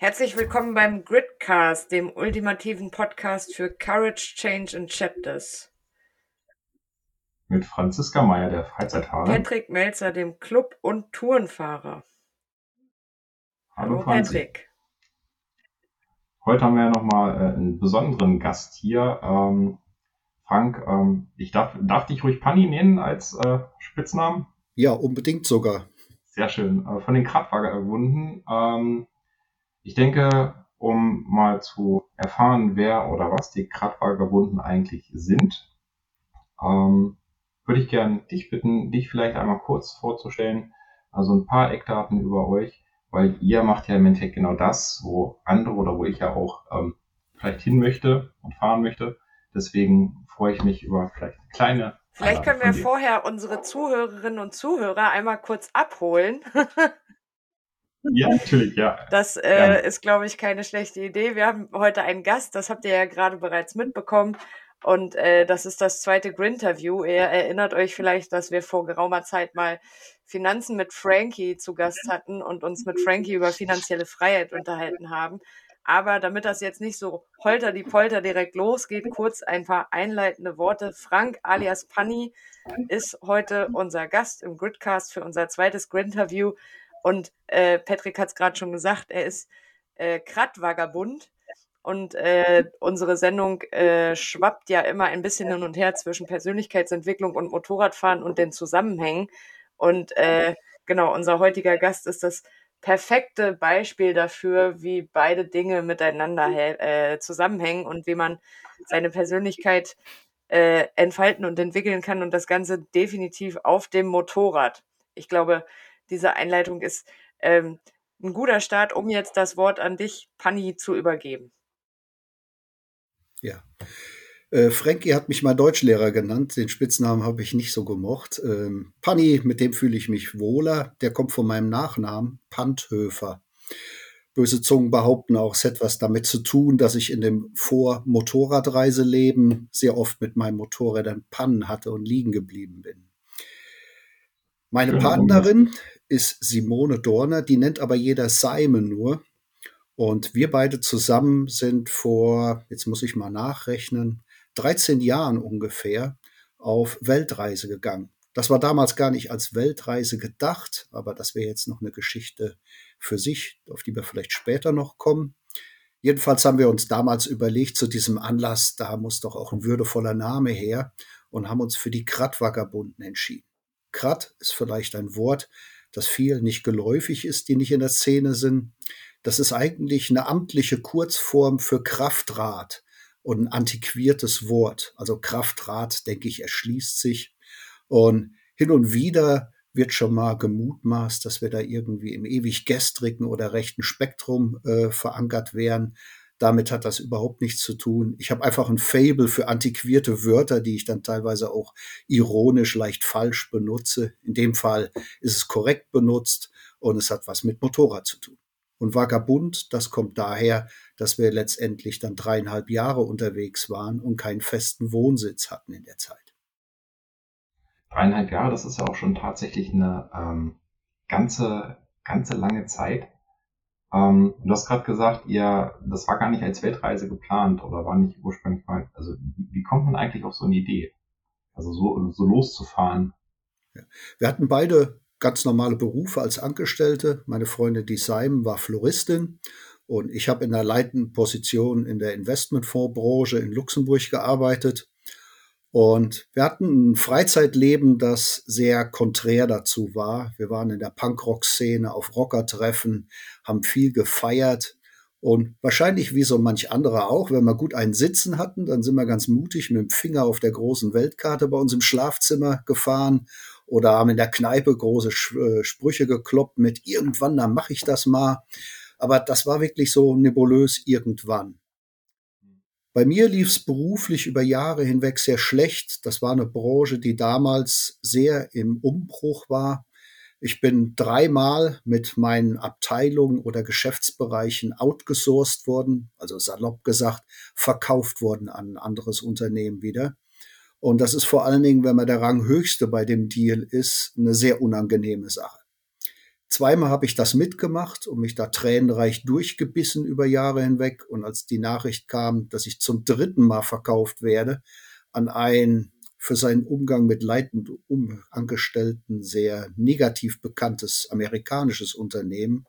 Herzlich willkommen beim Gridcast, dem ultimativen Podcast für Courage, Change and Chapters. Mit Franziska Meyer, der Freizeitfahrer. Patrick Melzer, dem Club- und Tourenfahrer. Hallo, Hallo Patrick. Heute haben wir ja nochmal äh, einen besonderen Gast hier. Ähm, Frank, ähm, ich darf, darf dich ruhig Panni nennen als äh, Spitznamen? Ja, unbedingt sogar. Sehr schön. Äh, von den Kratwager erwunden. Ähm, ich denke, um mal zu erfahren, wer oder was die Kratwagerbunden eigentlich sind, ähm, würde ich gerne dich bitten, dich vielleicht einmal kurz vorzustellen. Also ein paar Eckdaten über euch, weil ihr macht ja im Endeffekt genau das, wo andere oder wo ich ja auch ähm, vielleicht hin möchte und fahren möchte. Deswegen freue ich mich über vielleicht eine kleine. Vielleicht können wir vorher unsere Zuhörerinnen und Zuhörer einmal kurz abholen. Ja, natürlich, ja. Das äh, ist, glaube ich, keine schlechte Idee. Wir haben heute einen Gast, das habt ihr ja gerade bereits mitbekommen. Und äh, das ist das zweite Grinterview. Ihr erinnert euch vielleicht, dass wir vor geraumer Zeit mal Finanzen mit Frankie zu Gast hatten und uns mit Frankie über finanzielle Freiheit unterhalten haben. Aber damit das jetzt nicht so holter die Polter direkt losgeht, kurz ein paar einleitende Worte. Frank alias Panni ist heute unser Gast im Gridcast für unser zweites Grinterview. Und äh, Patrick hat es gerade schon gesagt, er ist äh, Kratvagabund. Und äh, unsere Sendung äh, schwappt ja immer ein bisschen hin und her zwischen Persönlichkeitsentwicklung und Motorradfahren und den Zusammenhängen. Und äh, genau, unser heutiger Gast ist das perfekte Beispiel dafür, wie beide Dinge miteinander äh, zusammenhängen und wie man seine Persönlichkeit äh, entfalten und entwickeln kann und das Ganze definitiv auf dem Motorrad. Ich glaube, diese Einleitung ist ähm, ein guter Start, um jetzt das Wort an dich, Panni, zu übergeben. Ja. Äh, Frankie hat mich mal Deutschlehrer genannt. Den Spitznamen habe ich nicht so gemocht. Ähm, Panni, mit dem fühle ich mich wohler. Der kommt von meinem Nachnamen, Panthöfer. Böse Zungen behaupten auch, es hat etwas damit zu tun, dass ich in dem Vor-Motorradreiseleben sehr oft mit meinem Motorrädern Pannen hatte und liegen geblieben bin. Meine Partnerin ist Simone Dorner, die nennt aber jeder Simon nur. Und wir beide zusammen sind vor, jetzt muss ich mal nachrechnen, 13 Jahren ungefähr auf Weltreise gegangen. Das war damals gar nicht als Weltreise gedacht, aber das wäre jetzt noch eine Geschichte für sich, auf die wir vielleicht später noch kommen. Jedenfalls haben wir uns damals überlegt, zu diesem Anlass, da muss doch auch ein würdevoller Name her und haben uns für die Krattvagabunden entschieden. Krat ist vielleicht ein Wort, das vielen nicht geläufig ist, die nicht in der Szene sind. Das ist eigentlich eine amtliche Kurzform für Kraftrad und ein antiquiertes Wort. Also Kraftrad, denke ich, erschließt sich. Und hin und wieder wird schon mal gemutmaßt, dass wir da irgendwie im ewig gestrigen oder rechten Spektrum äh, verankert wären. Damit hat das überhaupt nichts zu tun. Ich habe einfach ein Fable für antiquierte Wörter, die ich dann teilweise auch ironisch leicht falsch benutze. In dem Fall ist es korrekt benutzt und es hat was mit Motorrad zu tun. Und Vagabund, das kommt daher, dass wir letztendlich dann dreieinhalb Jahre unterwegs waren und keinen festen Wohnsitz hatten in der Zeit. Dreieinhalb Jahre, das ist ja auch schon tatsächlich eine ähm, ganze, ganze lange Zeit. Ähm, du hast gerade gesagt, ihr, das war gar nicht als Weltreise geplant oder war nicht ursprünglich mal. Also wie kommt man eigentlich auf so eine Idee? Also so, so loszufahren? Ja. Wir hatten beide ganz normale Berufe als Angestellte. Meine Freundin die Simon war Floristin und ich habe in einer leitenden Position in der Investmentfondsbranche in Luxemburg gearbeitet. Und wir hatten ein Freizeitleben, das sehr konträr dazu war. Wir waren in der Punkrock-Szene auf Rockertreffen, haben viel gefeiert. Und wahrscheinlich wie so manch andere auch, wenn wir gut einen Sitzen hatten, dann sind wir ganz mutig mit dem Finger auf der großen Weltkarte bei uns im Schlafzimmer gefahren oder haben in der Kneipe große äh, Sprüche gekloppt mit irgendwann, dann mache ich das mal. Aber das war wirklich so nebulös irgendwann. Bei mir lief es beruflich über Jahre hinweg sehr schlecht. Das war eine Branche, die damals sehr im Umbruch war. Ich bin dreimal mit meinen Abteilungen oder Geschäftsbereichen outgesourced worden, also salopp gesagt, verkauft worden an ein anderes Unternehmen wieder. Und das ist vor allen Dingen, wenn man der Ranghöchste bei dem Deal ist, eine sehr unangenehme Sache. Zweimal habe ich das mitgemacht und mich da tränenreich durchgebissen über Jahre hinweg. Und als die Nachricht kam, dass ich zum dritten Mal verkauft werde an ein für seinen Umgang mit leitend Angestellten sehr negativ bekanntes amerikanisches Unternehmen,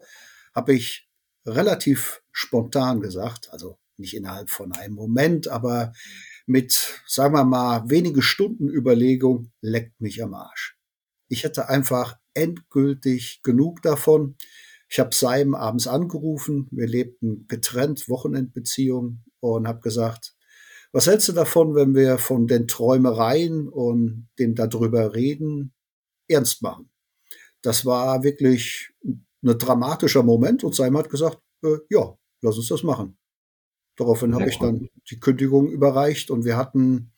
habe ich relativ spontan gesagt, also nicht innerhalb von einem Moment, aber mit, sagen wir mal, wenige Stunden Überlegung, leckt mich am Arsch. Ich hätte einfach endgültig genug davon. Ich habe Seim abends angerufen, wir lebten getrennt, Wochenendbeziehung und habe gesagt, was hältst du davon, wenn wir von den Träumereien und dem darüber reden ernst machen? Das war wirklich ein dramatischer Moment und Seim hat gesagt, äh, ja, lass uns das machen. Daraufhin habe ich dann die Kündigung überreicht und wir hatten,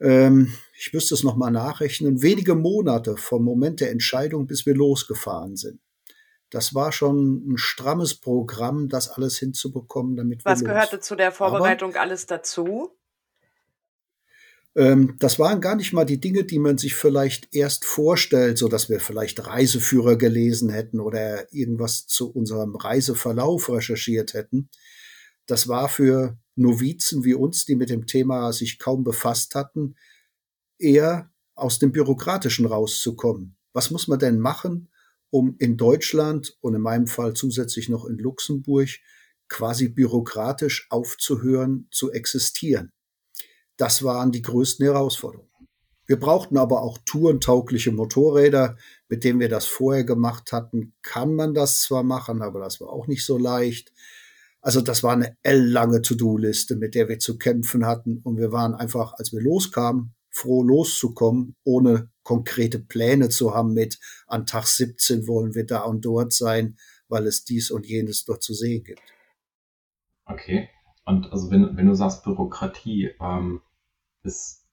ähm, ich müsste es nochmal nachrechnen, wenige Monate vom Moment der Entscheidung, bis wir losgefahren sind. Das war schon ein strammes Programm, das alles hinzubekommen, damit Was wir Was gehörte zu der Vorbereitung Aber, alles dazu? Ähm, das waren gar nicht mal die Dinge, die man sich vielleicht erst vorstellt, so dass wir vielleicht Reiseführer gelesen hätten oder irgendwas zu unserem Reiseverlauf recherchiert hätten. Das war für Novizen wie uns, die mit dem Thema sich kaum befasst hatten, eher aus dem Bürokratischen rauszukommen. Was muss man denn machen, um in Deutschland und in meinem Fall zusätzlich noch in Luxemburg quasi bürokratisch aufzuhören zu existieren? Das waren die größten Herausforderungen. Wir brauchten aber auch tourentaugliche Motorräder, mit denen wir das vorher gemacht hatten. Kann man das zwar machen, aber das war auch nicht so leicht. Also das war eine L-lange To-Do-Liste, mit der wir zu kämpfen hatten. Und wir waren einfach, als wir loskamen, froh loszukommen, ohne konkrete Pläne zu haben mit, an Tag 17 wollen wir da und dort sein, weil es dies und jenes dort zu sehen gibt. Okay. Und also wenn, wenn du sagst Bürokratie, ähm, ist,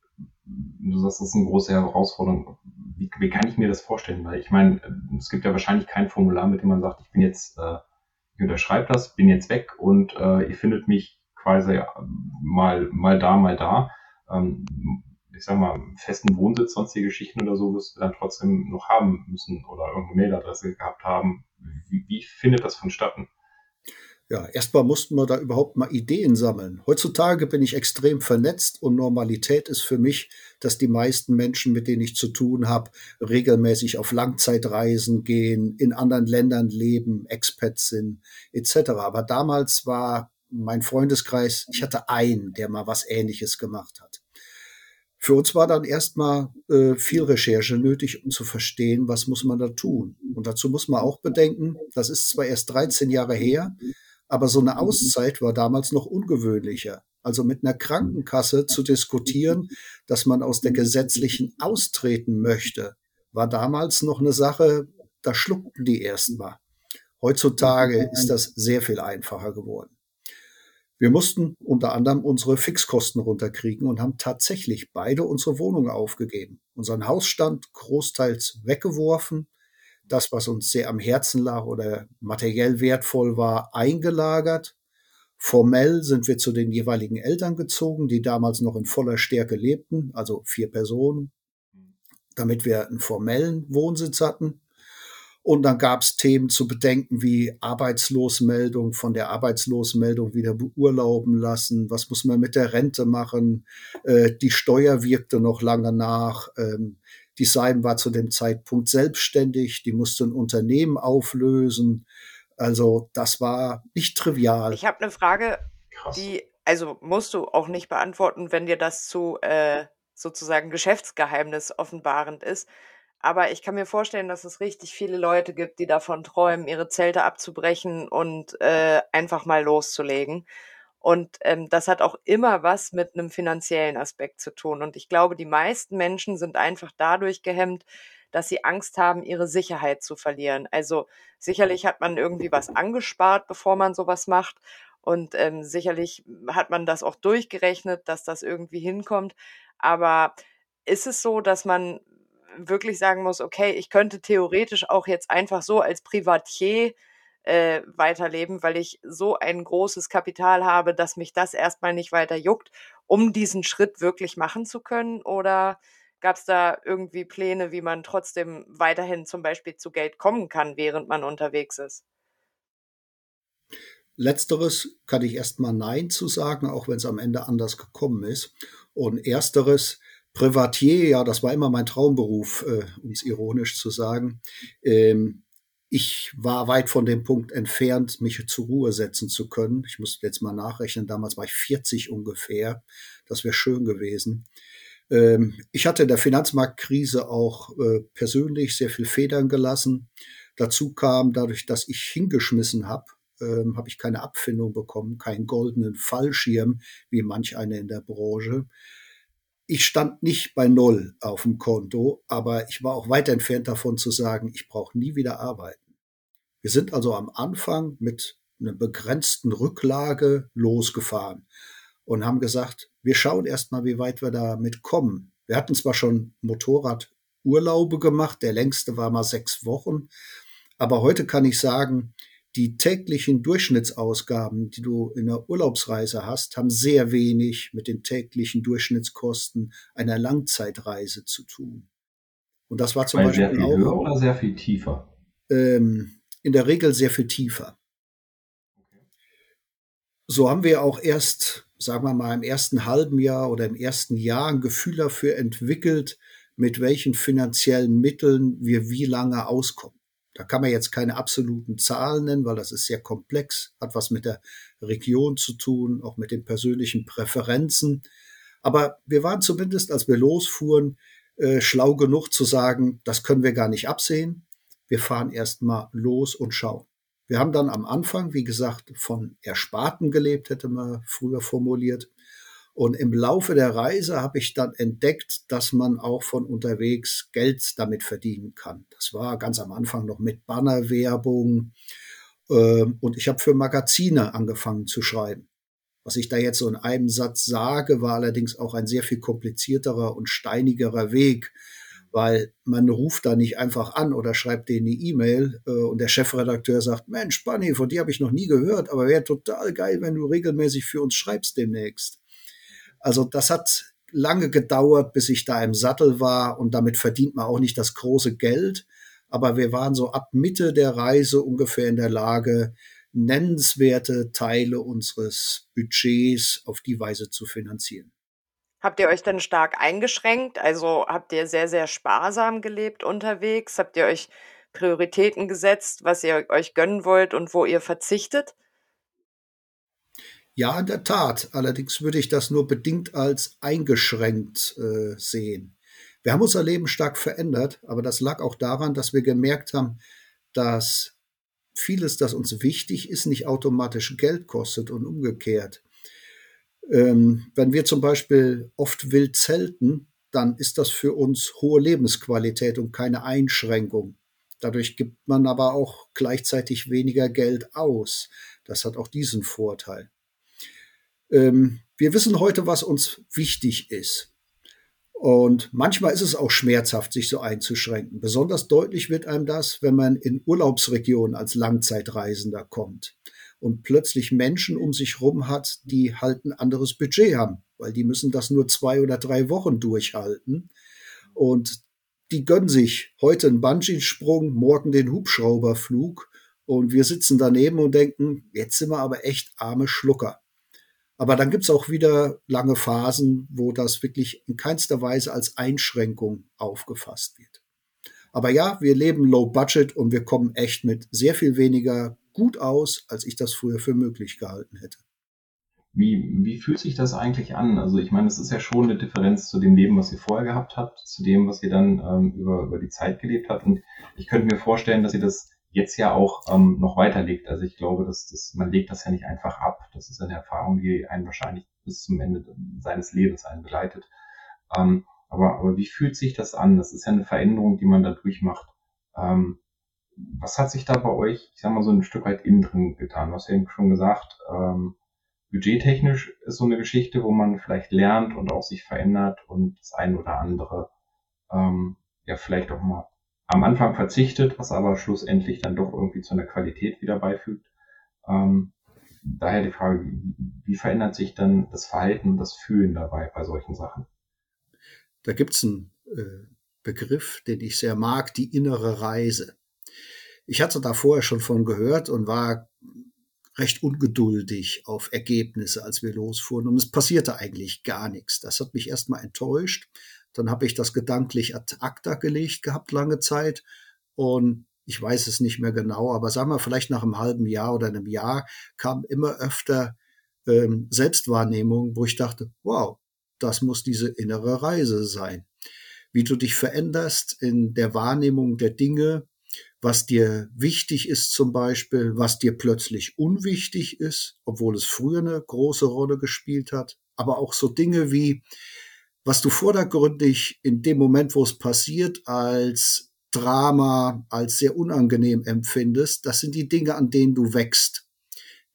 du sagst, das ist eine große Herausforderung. Wie, wie kann ich mir das vorstellen? Weil ich meine, es gibt ja wahrscheinlich kein Formular, mit dem man sagt, ich bin jetzt, äh, ich unterschreibe das, bin jetzt weg und äh, ihr findet mich quasi mal, mal da, mal da. Ähm, ich sag mal, festen Wohnsitz, sonstige Geschichten oder so wirst du dann trotzdem noch haben müssen oder irgendeine Mailadresse gehabt haben. Wie, wie findet das vonstatten? ja, erstmal mussten wir da überhaupt mal Ideen sammeln. Heutzutage bin ich extrem vernetzt und Normalität ist für mich, dass die meisten Menschen, mit denen ich zu tun habe, regelmäßig auf Langzeitreisen gehen, in anderen Ländern leben, Expats sind, etc. Aber damals war mein Freundeskreis, ich hatte einen, der mal was Ähnliches gemacht hat. Für uns war dann erstmal äh, viel Recherche nötig, um zu verstehen, was muss man da tun. Und dazu muss man auch bedenken, das ist zwar erst 13 Jahre her, aber so eine. Auszeit war damals noch ungewöhnlicher. Also mit einer Krankenkasse zu diskutieren, dass man aus der gesetzlichen austreten möchte, war damals noch eine Sache, da schluckten die erstmal. Heutzutage ist das sehr viel einfacher geworden. Wir mussten unter anderem unsere Fixkosten runterkriegen und haben tatsächlich beide unsere Wohnungen aufgegeben. Unseren Hausstand großteils weggeworfen, das, was uns sehr am Herzen lag oder materiell wertvoll war, eingelagert. Formell sind wir zu den jeweiligen Eltern gezogen, die damals noch in voller Stärke lebten, also vier Personen, damit wir einen formellen Wohnsitz hatten. Und dann gab es Themen zu bedenken wie Arbeitslosmeldung, von der Arbeitslosmeldung wieder beurlauben lassen, was muss man mit der Rente machen, äh, die Steuer wirkte noch lange nach, ähm, die Seim war zu dem Zeitpunkt selbstständig, die musste ein Unternehmen auflösen. Also das war nicht trivial. Ich habe eine Frage, Krass. die, also musst du auch nicht beantworten, wenn dir das zu äh, sozusagen Geschäftsgeheimnis offenbarend ist. Aber ich kann mir vorstellen, dass es richtig viele Leute gibt, die davon träumen, ihre Zelte abzubrechen und äh, einfach mal loszulegen. Und ähm, das hat auch immer was mit einem finanziellen Aspekt zu tun. Und ich glaube, die meisten Menschen sind einfach dadurch gehemmt, dass sie Angst haben, ihre Sicherheit zu verlieren. Also sicherlich hat man irgendwie was angespart, bevor man sowas macht. Und ähm, sicherlich hat man das auch durchgerechnet, dass das irgendwie hinkommt. Aber ist es so, dass man wirklich sagen muss, okay, ich könnte theoretisch auch jetzt einfach so als Privatier äh, weiterleben, weil ich so ein großes Kapital habe, dass mich das erstmal nicht weiter juckt, um diesen Schritt wirklich machen zu können? Oder Gab es da irgendwie Pläne, wie man trotzdem weiterhin zum Beispiel zu Geld kommen kann, während man unterwegs ist? Letzteres kann ich erstmal Nein zu sagen, auch wenn es am Ende anders gekommen ist. Und ersteres, Privatier, ja, das war immer mein Traumberuf, äh, um es ironisch zu sagen. Ähm, ich war weit von dem Punkt entfernt, mich zur Ruhe setzen zu können. Ich muss jetzt mal nachrechnen, damals war ich 40 ungefähr. Das wäre schön gewesen. Ähm, ich hatte in der Finanzmarktkrise auch äh, persönlich sehr viel Federn gelassen. Dazu kam, dadurch, dass ich hingeschmissen habe, ähm, habe ich keine Abfindung bekommen, keinen goldenen Fallschirm, wie manch eine in der Branche. Ich stand nicht bei Null auf dem Konto, aber ich war auch weit entfernt davon zu sagen, ich brauche nie wieder arbeiten. Wir sind also am Anfang mit einer begrenzten Rücklage losgefahren und haben gesagt, wir schauen erstmal, wie weit wir damit kommen. Wir hatten zwar schon Motorradurlaube gemacht, der längste war mal sechs Wochen, aber heute kann ich sagen, die täglichen Durchschnittsausgaben, die du in der Urlaubsreise hast, haben sehr wenig mit den täglichen Durchschnittskosten einer Langzeitreise zu tun. Und das war zum Weil Beispiel sehr viel auch höher oder sehr viel tiefer? ähm, in der Regel sehr viel tiefer. So haben wir auch erst, sagen wir mal, im ersten halben Jahr oder im ersten Jahr ein Gefühl dafür entwickelt, mit welchen finanziellen Mitteln wir wie lange auskommen. Da kann man jetzt keine absoluten Zahlen nennen, weil das ist sehr komplex, hat was mit der Region zu tun, auch mit den persönlichen Präferenzen. Aber wir waren zumindest, als wir losfuhren, äh, schlau genug zu sagen, das können wir gar nicht absehen. Wir fahren erst mal los und schauen. Wir haben dann am Anfang, wie gesagt, von Ersparten gelebt, hätte man früher formuliert. Und im Laufe der Reise habe ich dann entdeckt, dass man auch von unterwegs Geld damit verdienen kann. Das war ganz am Anfang noch mit Bannerwerbung. Ähm, und ich habe für Magazine angefangen zu schreiben. Was ich da jetzt so in einem Satz sage, war allerdings auch ein sehr viel komplizierterer und steinigerer Weg, weil man ruft da nicht einfach an oder schreibt denen eine E-Mail äh, und der Chefredakteur sagt, Mensch, Bunny, von dir habe ich noch nie gehört, aber wäre total geil, wenn du regelmäßig für uns schreibst demnächst. Also das hat lange gedauert, bis ich da im Sattel war und damit verdient man auch nicht das große Geld. Aber wir waren so ab Mitte der Reise ungefähr in der Lage, nennenswerte Teile unseres Budgets auf die Weise zu finanzieren. Habt ihr euch denn stark eingeschränkt? Also habt ihr sehr, sehr sparsam gelebt unterwegs? Habt ihr euch Prioritäten gesetzt, was ihr euch gönnen wollt und wo ihr verzichtet? Ja, in der Tat. Allerdings würde ich das nur bedingt als eingeschränkt äh, sehen. Wir haben unser Leben stark verändert, aber das lag auch daran, dass wir gemerkt haben, dass vieles, das uns wichtig ist, nicht automatisch Geld kostet und umgekehrt. Ähm, wenn wir zum Beispiel oft wild zelten, dann ist das für uns hohe Lebensqualität und keine Einschränkung. Dadurch gibt man aber auch gleichzeitig weniger Geld aus. Das hat auch diesen Vorteil. Ähm, wir wissen heute, was uns wichtig ist. Und manchmal ist es auch schmerzhaft, sich so einzuschränken. Besonders deutlich wird einem das, wenn man in Urlaubsregionen als Langzeitreisender kommt und plötzlich Menschen um sich rum hat, die halt ein anderes Budget haben, weil die müssen das nur zwei oder drei Wochen durchhalten. Und die gönnen sich heute einen Bungee-Sprung, morgen den Hubschrauberflug. Und wir sitzen daneben und denken, jetzt sind wir aber echt arme Schlucker. Aber dann gibt's auch wieder lange Phasen, wo das wirklich in keinster Weise als Einschränkung aufgefasst wird. Aber ja, wir leben low budget und wir kommen echt mit sehr viel weniger gut aus, als ich das früher für möglich gehalten hätte. Wie, wie fühlt sich das eigentlich an? Also ich meine, es ist ja schon eine Differenz zu dem Leben, was ihr vorher gehabt habt, zu dem, was ihr dann ähm, über, über die Zeit gelebt habt. Und ich könnte mir vorstellen, dass ihr das jetzt ja auch ähm, noch weiterlegt. Also ich glaube, dass dass man legt das ja nicht einfach ab. Das ist eine Erfahrung, die einen wahrscheinlich bis zum Ende seines Lebens einen begleitet. Ähm, aber, aber wie fühlt sich das an? Das ist ja eine Veränderung, die man da durchmacht. Ähm, was hat sich da bei euch, ich sag mal, so ein Stück weit innen drin getan? Du hast ja eben schon gesagt, ähm, budgettechnisch ist so eine Geschichte, wo man vielleicht lernt und auch sich verändert und das ein oder andere ähm, ja vielleicht auch mal am Anfang verzichtet, was aber schlussendlich dann doch irgendwie zu einer Qualität wieder beifügt. Ähm, daher die Frage, wie, verändert sich dann das Verhalten das Fühlen dabei bei solchen Sachen? Da gibt's ein äh, Begriff, den ich sehr mag, die innere Reise. Ich hatte da vorher schon von gehört und war recht ungeduldig auf Ergebnisse, als wir losfuhren. Und es passierte eigentlich gar nichts. Das hat mich erstmal enttäuscht. Dann habe ich das gedanklich ad acta gelegt gehabt, lange Zeit. Und ich weiß es nicht mehr genau, aber sagen wir vielleicht nach einem halben Jahr oder einem Jahr kam immer öfter ähm, Selbstwahrnehmung, wo ich dachte, wow, das muss diese innere Reise sein. Wie du dich veränderst in der Wahrnehmung der Dinge, was dir wichtig ist zum Beispiel, was dir plötzlich unwichtig ist, obwohl es früher eine große Rolle gespielt hat, aber auch so Dinge wie, was du vordergründig in dem Moment, wo es passiert, als Drama, als sehr unangenehm empfindest, das sind die Dinge, an denen du wächst.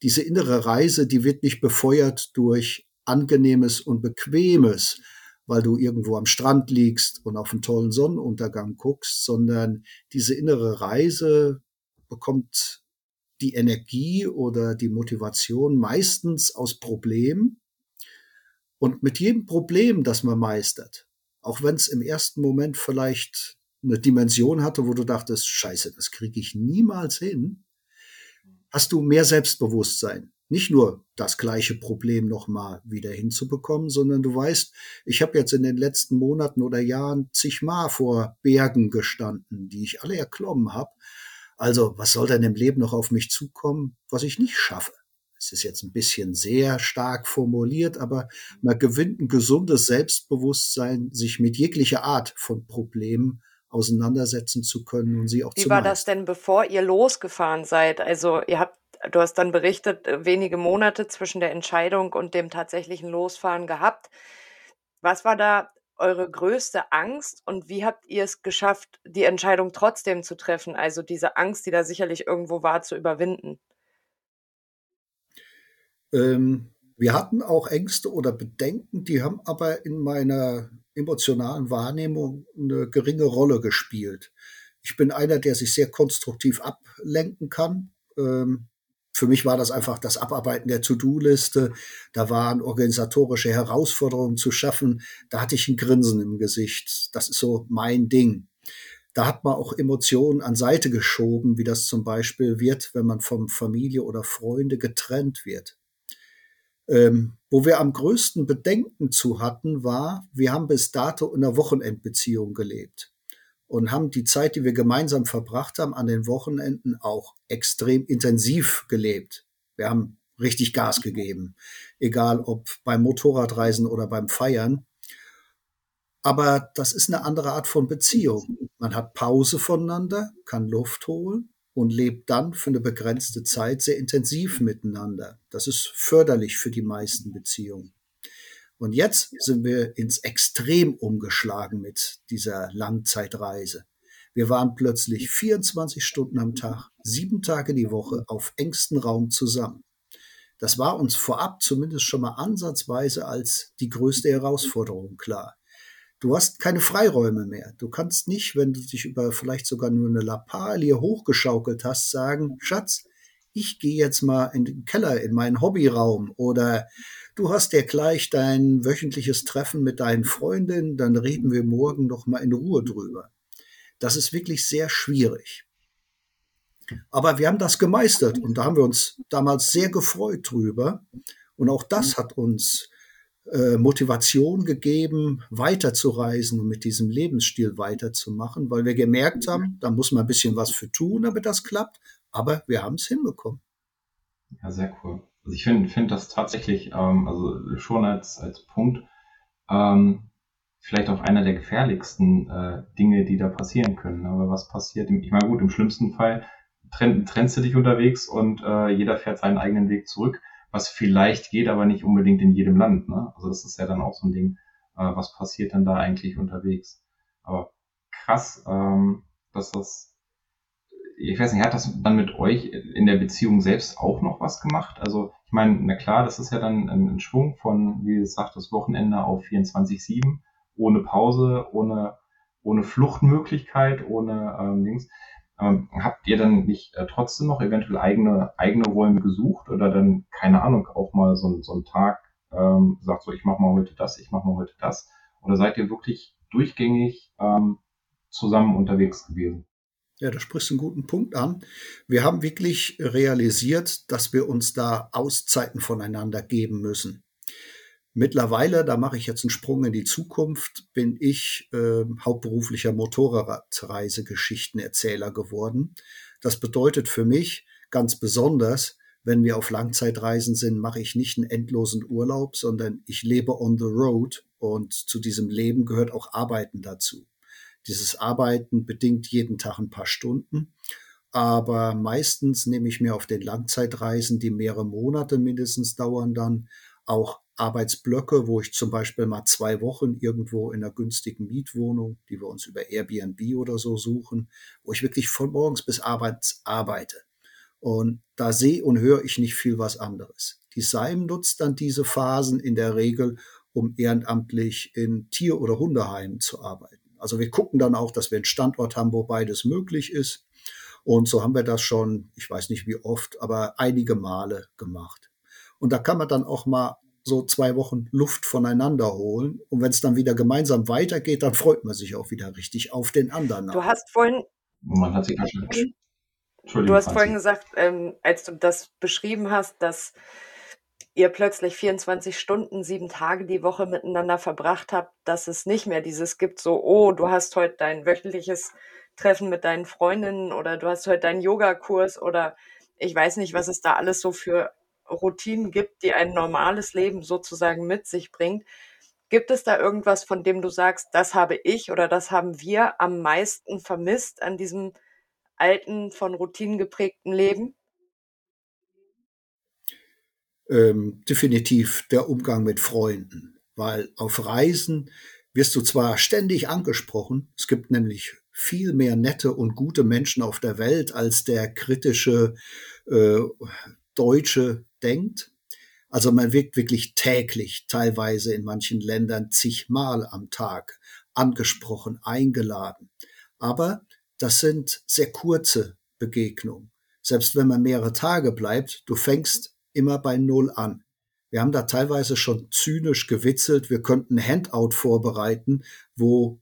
Diese innere Reise, die wird nicht befeuert durch angenehmes und bequemes, weil du irgendwo am Strand liegst und auf einen tollen Sonnenuntergang guckst, sondern diese innere Reise bekommt die Energie oder die Motivation meistens aus Problemen. Und mit jedem Problem, das man meistert, auch wenn es im ersten Moment vielleicht eine Dimension hatte, wo du dachtest, scheiße, das kriege ich niemals hin, hast du mehr Selbstbewusstsein nicht nur das gleiche Problem nochmal wieder hinzubekommen, sondern du weißt, ich habe jetzt in den letzten Monaten oder Jahren zigmal vor Bergen gestanden, die ich alle erklommen habe. Also was soll denn im Leben noch auf mich zukommen, was ich nicht schaffe? Es ist jetzt ein bisschen sehr stark formuliert, aber man gewinnt ein gesundes Selbstbewusstsein, sich mit jeglicher Art von Problemen auseinandersetzen zu können und sie auch Wie zu war das denn, bevor ihr losgefahren seid? Also ihr habt du hast dann berichtet, äh, wenige Monate zwischen der Entscheidung und dem tatsächlichen Losfahren gehabt. Was war da eure größte Angst und wie habt ihr es geschafft, die Entscheidung trotzdem zu treffen? Also diese Angst, die da sicherlich irgendwo war, zu überwinden? Ähm, wir hatten auch Ängste oder Bedenken, die haben aber in meiner emotionalen Wahrnehmung eine geringe Rolle gespielt. Ich bin einer, der sich sehr konstruktiv ablenken kann. Ähm, für mich war das einfach das Abarbeiten der To-Do-Liste. Da waren organisatorische Herausforderungen zu schaffen. Da hatte ich ein Grinsen im Gesicht. Das ist so mein Ding. Da hat man auch Emotionen an Seite geschoben, wie das zum Beispiel wird, wenn man von Familie oder Freunde getrennt wird. Ähm, wo wir am größten Bedenken zu hatten, war, wir haben bis dato in einer Wochenendbeziehung gelebt und haben die Zeit, die wir gemeinsam verbracht haben, an den Wochenenden auch extrem intensiv gelebt. Wir haben richtig Gas gegeben, egal ob beim Motorradreisen oder beim Feiern. Aber das ist eine andere Art von Beziehung. Man hat Pause voneinander, kann Luft holen und lebt dann für eine begrenzte Zeit sehr intensiv miteinander. Das ist förderlich für die meisten Beziehungen. Und jetzt sind wir ins Extrem umgeschlagen mit dieser Langzeitreise. Wir waren plötzlich 24 Stunden am Tag, sieben Tage die Woche auf engstem Raum zusammen. Das war uns vorab zumindest schon mal ansatzweise als die größte Herausforderung klar. Du hast keine Freiräume mehr. Du kannst nicht, wenn du dich über vielleicht sogar nur eine Lappalie hochgeschaukelt hast, sagen, Schatz, ich gehe jetzt mal in den Keller, in meinen Hobbyraum oder du hast ja gleich dein wöchentliches Treffen mit deinen Freundinnen, dann reden wir morgen noch mal in Ruhe drüber. Das ist wirklich sehr schwierig. Aber wir haben das gemeistert und da haben wir uns damals sehr gefreut drüber. Und auch das hat uns äh, Motivation gegeben, weiterzureisen und mit diesem Lebensstil weiterzumachen, weil wir gemerkt haben, da muss man ein bisschen was für tun, damit das klappt. Aber wir haben es hinbekommen. Ja, sehr cool. Also ich finde find das tatsächlich, ähm, also schon als, als Punkt, ähm, vielleicht auch einer der gefährlichsten äh, Dinge, die da passieren können. Aber was passiert? Ich meine, gut, im schlimmsten Fall trenn, trennst du dich unterwegs und äh, jeder fährt seinen eigenen Weg zurück, was vielleicht geht, aber nicht unbedingt in jedem Land. Ne? Also das ist ja dann auch so ein Ding, äh, was passiert denn da eigentlich unterwegs? Aber krass, ähm, dass das ich weiß nicht, hat das dann mit euch in der Beziehung selbst auch noch was gemacht? Also, ich meine, na klar, das ist ja dann ein, Schwung von, wie gesagt, das Wochenende auf 24-7, ohne Pause, ohne, ohne Fluchtmöglichkeit, ohne ähm, Dings. Ähm, habt ihr dann nicht äh, trotzdem noch eventuell eigene, eigene Räume gesucht oder dann, keine Ahnung, auch mal so, so einen Tag ähm, sagt so, ich mach mal heute das, ich mach mal heute das? Oder seid ihr wirklich durchgängig ähm, zusammen unterwegs gewesen. Ja, da sprichst du einen guten Punkt an. Wir haben wirklich realisiert, dass wir uns da Auszeiten voneinander geben müssen. Mittlerweile, da mache ich jetzt einen Sprung in die Zukunft, bin ich äh, hauptberuflicher Motorradreisegeschichtenerzähler geworden. Das bedeutet für mich ganz besonders, wenn wir auf Langzeitreisen sind, mache ich nicht einen endlosen Urlaub, sondern ich lebe on the road und zu diesem Leben gehört auch Arbeiten dazu. Dieses Arbeiten bedingt jeden Tag ein paar Stunden. Aber meistens nehme ich mir auf den Langzeitreisen, die mehrere Monate mindestens dauern, dann auch Arbeitsblöcke, wo ich zum Beispiel mal zwei Wochen irgendwo in einer günstigen Mietwohnung, die wir uns über Airbnb oder so suchen, wo ich wirklich von morgens bis abends arbeite. Und da sehe und höre ich nicht viel was anderes. Die Seim nutzt dann diese Phasen in der Regel, um ehrenamtlich in Tier- oder Hundeheimen zu arbeiten. Also wir gucken dann auch, dass wir einen Standort haben, wo beides möglich ist. Und so haben wir das schon, ich weiß nicht wie oft, aber einige Male gemacht. Und da kann man dann auch mal so zwei Wochen Luft voneinander holen. Und wenn es dann wieder gemeinsam weitergeht, dann freut man sich auch wieder richtig auf den anderen. Du hast vorhin. Man hat sich Du hast vorhin gesagt, ähm, als du das beschrieben hast, dass ihr plötzlich 24 Stunden, sieben Tage die Woche miteinander verbracht habt, dass es nicht mehr dieses gibt, so, oh, du hast heute dein wöchentliches Treffen mit deinen Freundinnen oder du hast heute deinen Yogakurs oder ich weiß nicht, was es da alles so für Routinen gibt, die ein normales Leben sozusagen mit sich bringt. Gibt es da irgendwas, von dem du sagst, das habe ich oder das haben wir am meisten vermisst an diesem alten, von Routinen geprägten Leben? ähm, definitiv der Umgang mit Freunden, weil auf Reisen wirst du zwar ständig angesprochen, es gibt nämlich viel mehr nette und gute Menschen auf der Welt, als der kritische äh, Deutsche denkt. Also man wirkt wirklich täglich, teilweise in manchen Ländern zigmal am Tag angesprochen, eingeladen. Aber das sind sehr kurze Begegnungen. Selbst wenn man mehrere Tage bleibt, du fängst immer bei Null an. Wir haben da teilweise schon zynisch gewitzelt, wir könnten ein Handout vorbereiten, wo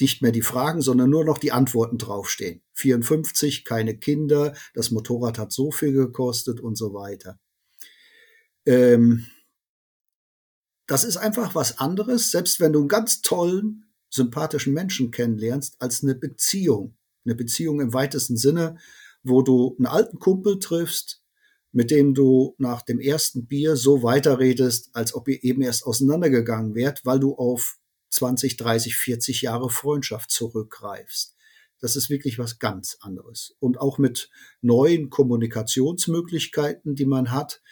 nicht mehr die Fragen, sondern nur noch die Antworten draufstehen. 54, keine Kinder, das Motorrad hat so viel gekostet und so weiter. Ähm, das ist einfach was anderes, selbst wenn du einen ganz tollen, sympathischen Menschen kennenlernst, als eine Beziehung. Eine Beziehung im weitesten Sinne, wo du einen alten Kumpel triffst, mit dem du nach dem ersten Bier so weiterredest, als ob ihr eben erst auseinandergegangen wärt, weil du auf 20, 30, 40 Jahre Freundschaft zurückgreifst. Das ist wirklich was ganz anderes. Und auch mit neuen Kommunikationsmöglichkeiten, die man hat,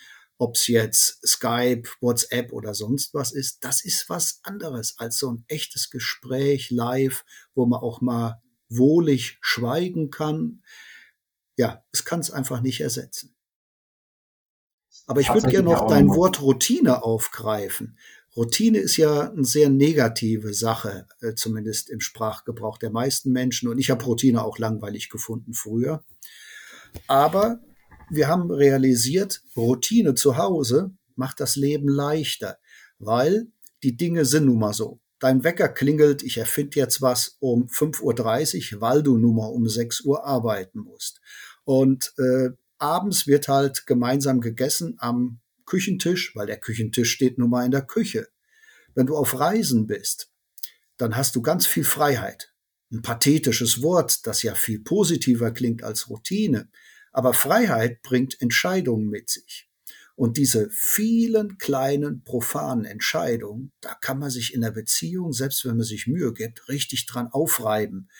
ob es jetzt Skype, WhatsApp oder sonst was ist, das ist was anderes als so ein echtes Gespräch live, wo man auch mal wohlig schweigen kann. Ja, es kann es einfach nicht ersetzen. Aber ich würde gerne noch dein Wort Routine aufgreifen. Routine ist ja eine sehr negative Sache, äh, zumindest im Sprachgebrauch der meisten Menschen. Und ich habe Routine auch langweilig gefunden früher. Aber wir haben realisiert, Routine zu Hause macht das Leben leichter, weil die Dinge sind nun mal so. Dein Wecker klingelt, ich erfinde jetzt was um 5.30 Uhr, weil du nun mal um 6 Uhr arbeiten musst. Und äh, abends wird halt gemeinsam gegessen am Küchentisch, weil der Küchentisch steht nun mal in der Küche. Wenn du auf Reisen bist, dann hast du ganz viel Freiheit. Ein pathetisches Wort, das ja viel positiver klingt als Routine. Aber Freiheit bringt Entscheidungen mit sich. Und diese vielen kleinen profanen Entscheidungen, da kann man sich in der Beziehung, selbst wenn man sich Mühe gibt, richtig dran aufreiben.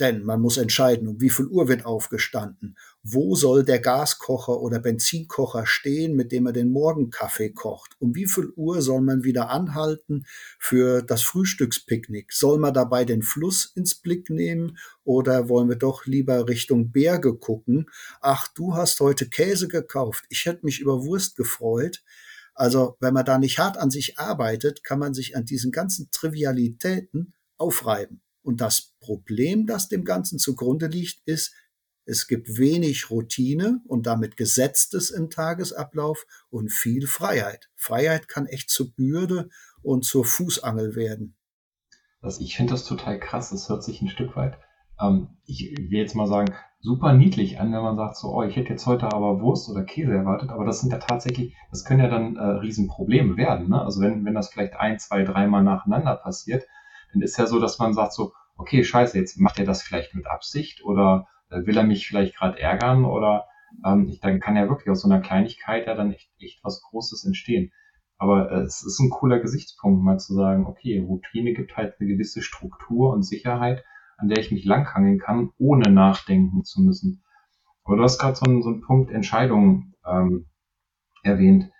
Denn man muss entscheiden, um wie viel Uhr wird aufgestanden, wo soll der Gaskocher oder Benzinkocher stehen, mit dem er den Morgenkaffee kocht, um wie viel Uhr soll man wieder anhalten für das Frühstückspicknick, soll man dabei den Fluss ins Blick nehmen oder wollen wir doch lieber Richtung Berge gucken, ach, du hast heute Käse gekauft, ich hätte mich über Wurst gefreut. Also wenn man da nicht hart an sich arbeitet, kann man sich an diesen ganzen Trivialitäten aufreiben. Und das Problem, das dem Ganzen zugrunde liegt, ist, es gibt wenig Routine und damit Gesetztes im Tagesablauf und viel Freiheit. Freiheit kann echt zur Bürde und zur Fußangel werden. Das, ich finde das total krass. Das hört sich ein Stück weit, ähm, ich will jetzt mal sagen, super niedlich an, wenn man sagt so, oh, ich hätte jetzt heute aber Wurst oder Käse erwartet, aber das sind ja tatsächlich, das können ja dann äh, Riesenprobleme werden. Ne? Also wenn, wenn das vielleicht ein, zwei, dreimal nacheinander passiert, dann ist ja so, dass man sagt so, okay, scheiße, jetzt macht er das vielleicht mit Absicht oder äh, will er mich vielleicht gerade ärgern oder ähm, ich, dann kann ja wirklich aus so einer Kleinigkeit ja dann echt, echt was Großes entstehen. Aber äh, es ist ein cooler Gesichtspunkt, mal zu sagen, okay, Routine gibt halt eine gewisse Struktur und Sicherheit, an der ich mich langhangeln kann, ohne nachdenken zu müssen. Aber du hast gerade so, einen, so einen Punkt Entscheidungen ähm, erwähnt.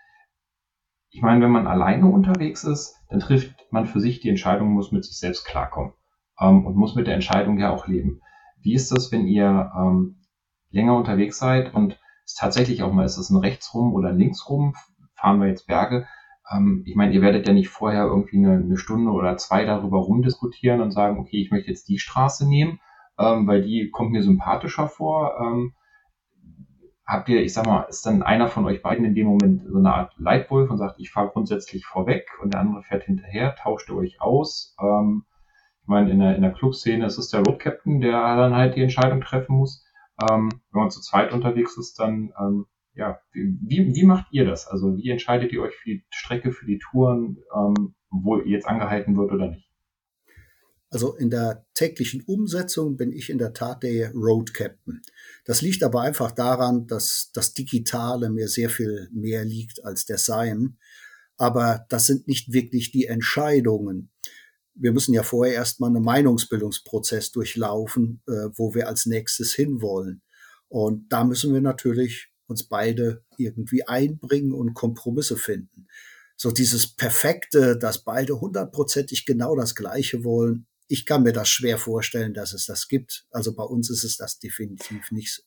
Ich meine, wenn man alleine unterwegs ist, dann trifft man für sich die Entscheidung, muss mit sich selbst klarkommen ähm, und muss mit der Entscheidung ja auch leben. Wie ist das, wenn ihr ähm, länger unterwegs seid und es tatsächlich auch mal ist es ein rechtsrum oder ein linksrum, fahren wir jetzt Berge, ähm, ich meine, ihr werdet ja nicht vorher irgendwie eine, eine, Stunde oder zwei darüber rumdiskutieren und sagen, okay, ich möchte jetzt die Straße nehmen, ähm, weil die kommt mir sympathischer vor. Habt ihr, ich sag mal, ist dann einer von euch beiden in dem Moment so eine Art Leitwolf und sagt, ich fahre grundsätzlich vorweg und der andere fährt hinterher, tauscht ihr euch aus? Ähm, ich meine, in der, in der Clubszene ist es der Road Captain, der dann halt die Entscheidung treffen muss. Ähm, wenn man zu zweit unterwegs ist, dann ähm, ja, wie, wie macht ihr das? Also wie entscheidet ihr euch für die Strecke, für die Touren, ähm, wo jetzt angehalten wird oder nicht? Also in der täglichen Umsetzung bin ich in der Tat der Road Captain. Das liegt aber einfach daran, dass das Digitale mir sehr viel mehr liegt als der Sein. Aber das sind nicht wirklich die Entscheidungen. Wir müssen ja vorher erstmal einen Meinungsbildungsprozess durchlaufen, äh, wo wir als nächstes hinwollen. Und da müssen wir natürlich uns beide irgendwie einbringen und Kompromisse finden. So dieses Perfekte, dass beide hundertprozentig genau das Gleiche wollen. Ich kann mir das schwer vorstellen, dass es das gibt. Also bei uns ist es das definitiv nicht so.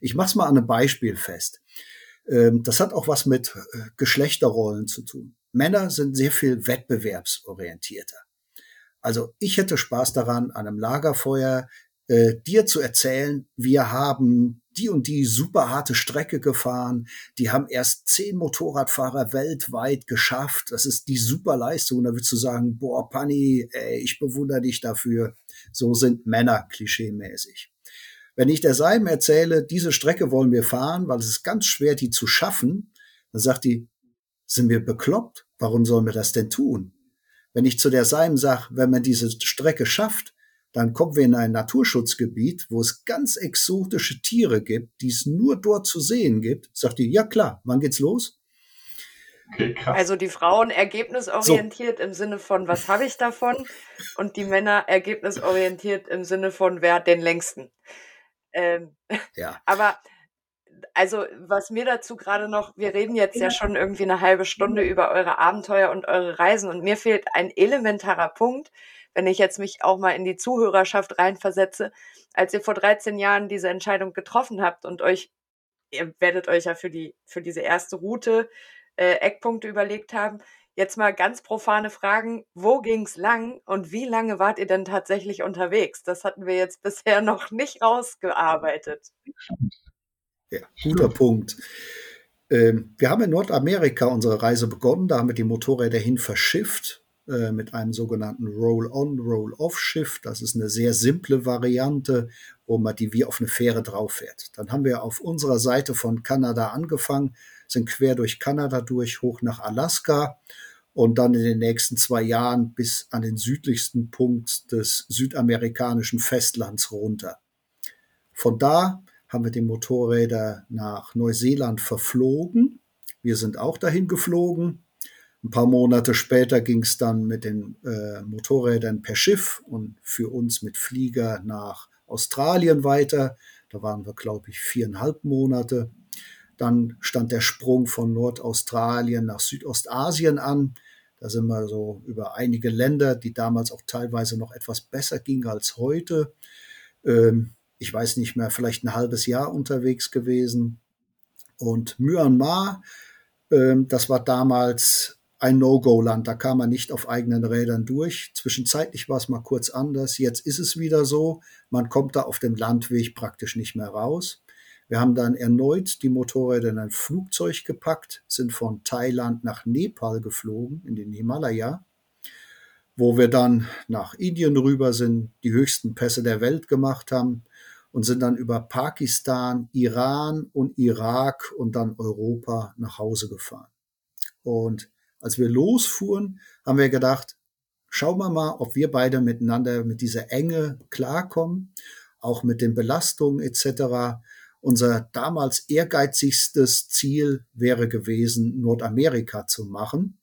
Ich mache es mal an einem Beispiel fest. Ähm, das hat auch was mit äh, Geschlechterrollen zu tun. Männer sind sehr viel wettbewerbsorientierter. Also ich hätte Spaß daran, an einem Lagerfeuer äh, dir zu erzählen, wir haben die und die super harte Strecke gefahren. Die haben erst zehn Motorradfahrer weltweit geschafft. Das ist die super Leistung. Da würdest du sagen, boah, Panni, ich bewundere dich dafür. So sind Männer klischeemäßig. Wenn ich der Seim erzähle, diese Strecke wollen wir fahren, weil es ist ganz schwer, die zu schaffen, dann sagt die, sind wir bekloppt? Warum sollen wir das denn tun? Wenn ich zu der Seim sage, wenn man diese Strecke schafft, dann kommen wir in ein Naturschutzgebiet, wo es ganz exotische Tiere gibt, die es nur dort zu sehen gibt. Sagt die, ja klar, wann geht's los? Okay. Also die Frauen ergebnisorientiert so. im Sinne von, was habe ich davon? Und die Männer ergebnisorientiert im Sinne von, wer hat den längsten? Ähm, ja. Aber also was mir dazu gerade noch, wir reden jetzt ja schon irgendwie eine halbe Stunde über eure Abenteuer und eure Reisen und mir fehlt ein elementarer Punkt, wenn ich jetzt mich auch mal in die Zuhörerschaft reinversetze, als ihr vor 13 Jahren diese Entscheidung getroffen habt und euch, ihr werdet euch ja für die, für diese erste Route äh, Eckpunkte überlegt haben. Jetzt mal ganz profane Fragen. Wo ging's lang und wie lange wart ihr denn tatsächlich unterwegs? Das hatten wir jetzt bisher noch nicht rausgearbeitet. Ja, guter Punkt. Ähm, wir haben in Nordamerika unsere Reise begonnen. Da haben wir die Motorräder hin verschifft äh, mit einem sogenannten Roll-on, Roll-off-Schiff. Das ist eine sehr simple Variante, wo man die wie auf eine Fähre drauf fährt. Dann haben wir auf unserer Seite von Kanada angefangen, sind quer durch Kanada durch, hoch nach Alaska und dann in den nächsten zwei Jahren bis an den südlichsten Punkt des südamerikanischen Festlands runter. Von da haben wir die Motorräder nach Neuseeland verflogen. Wir sind auch dahin geflogen, ein paar Monate später ging es dann mit den äh, Motorrädern per Schiff und für uns mit Flieger nach Australien weiter. Da waren wir, glaube ich, viereinhalb Monate. Dann stand der Sprung von Nordaustralien nach Südostasien an. Da sind wir so über einige Länder, die damals auch teilweise noch etwas besser gingen als heute. Ähm, ich weiß nicht mehr, vielleicht ein halbes Jahr unterwegs gewesen. Und Myanmar, ähm, das war damals ein No-Go-Land. Da kam man nicht auf eigenen Rädern durch. Zwischenzeitlich war es mal kurz anders. Jetzt ist es wieder so. Man kommt da auf dem Landweg praktisch nicht mehr raus. Wir haben dann erneut die Motorräder in ein Flugzeug gepackt, sind von Thailand nach Nepal geflogen, in den Himalaya. wo wir dann nach Indien rüber sind, die höchsten Pässe der Welt gemacht haben und sind dann über Pakistan, Iran und Irak und dann Europa nach Hause gefahren. Und als wir losfuhren, haben wir gedacht, schauen wir mal, ob wir beide miteinander mit dieser Enge klarkommen, auch mit den Belastungen etc. Unser damals ehrgeizigstes Ziel wäre gewesen, Nordamerika zu machen.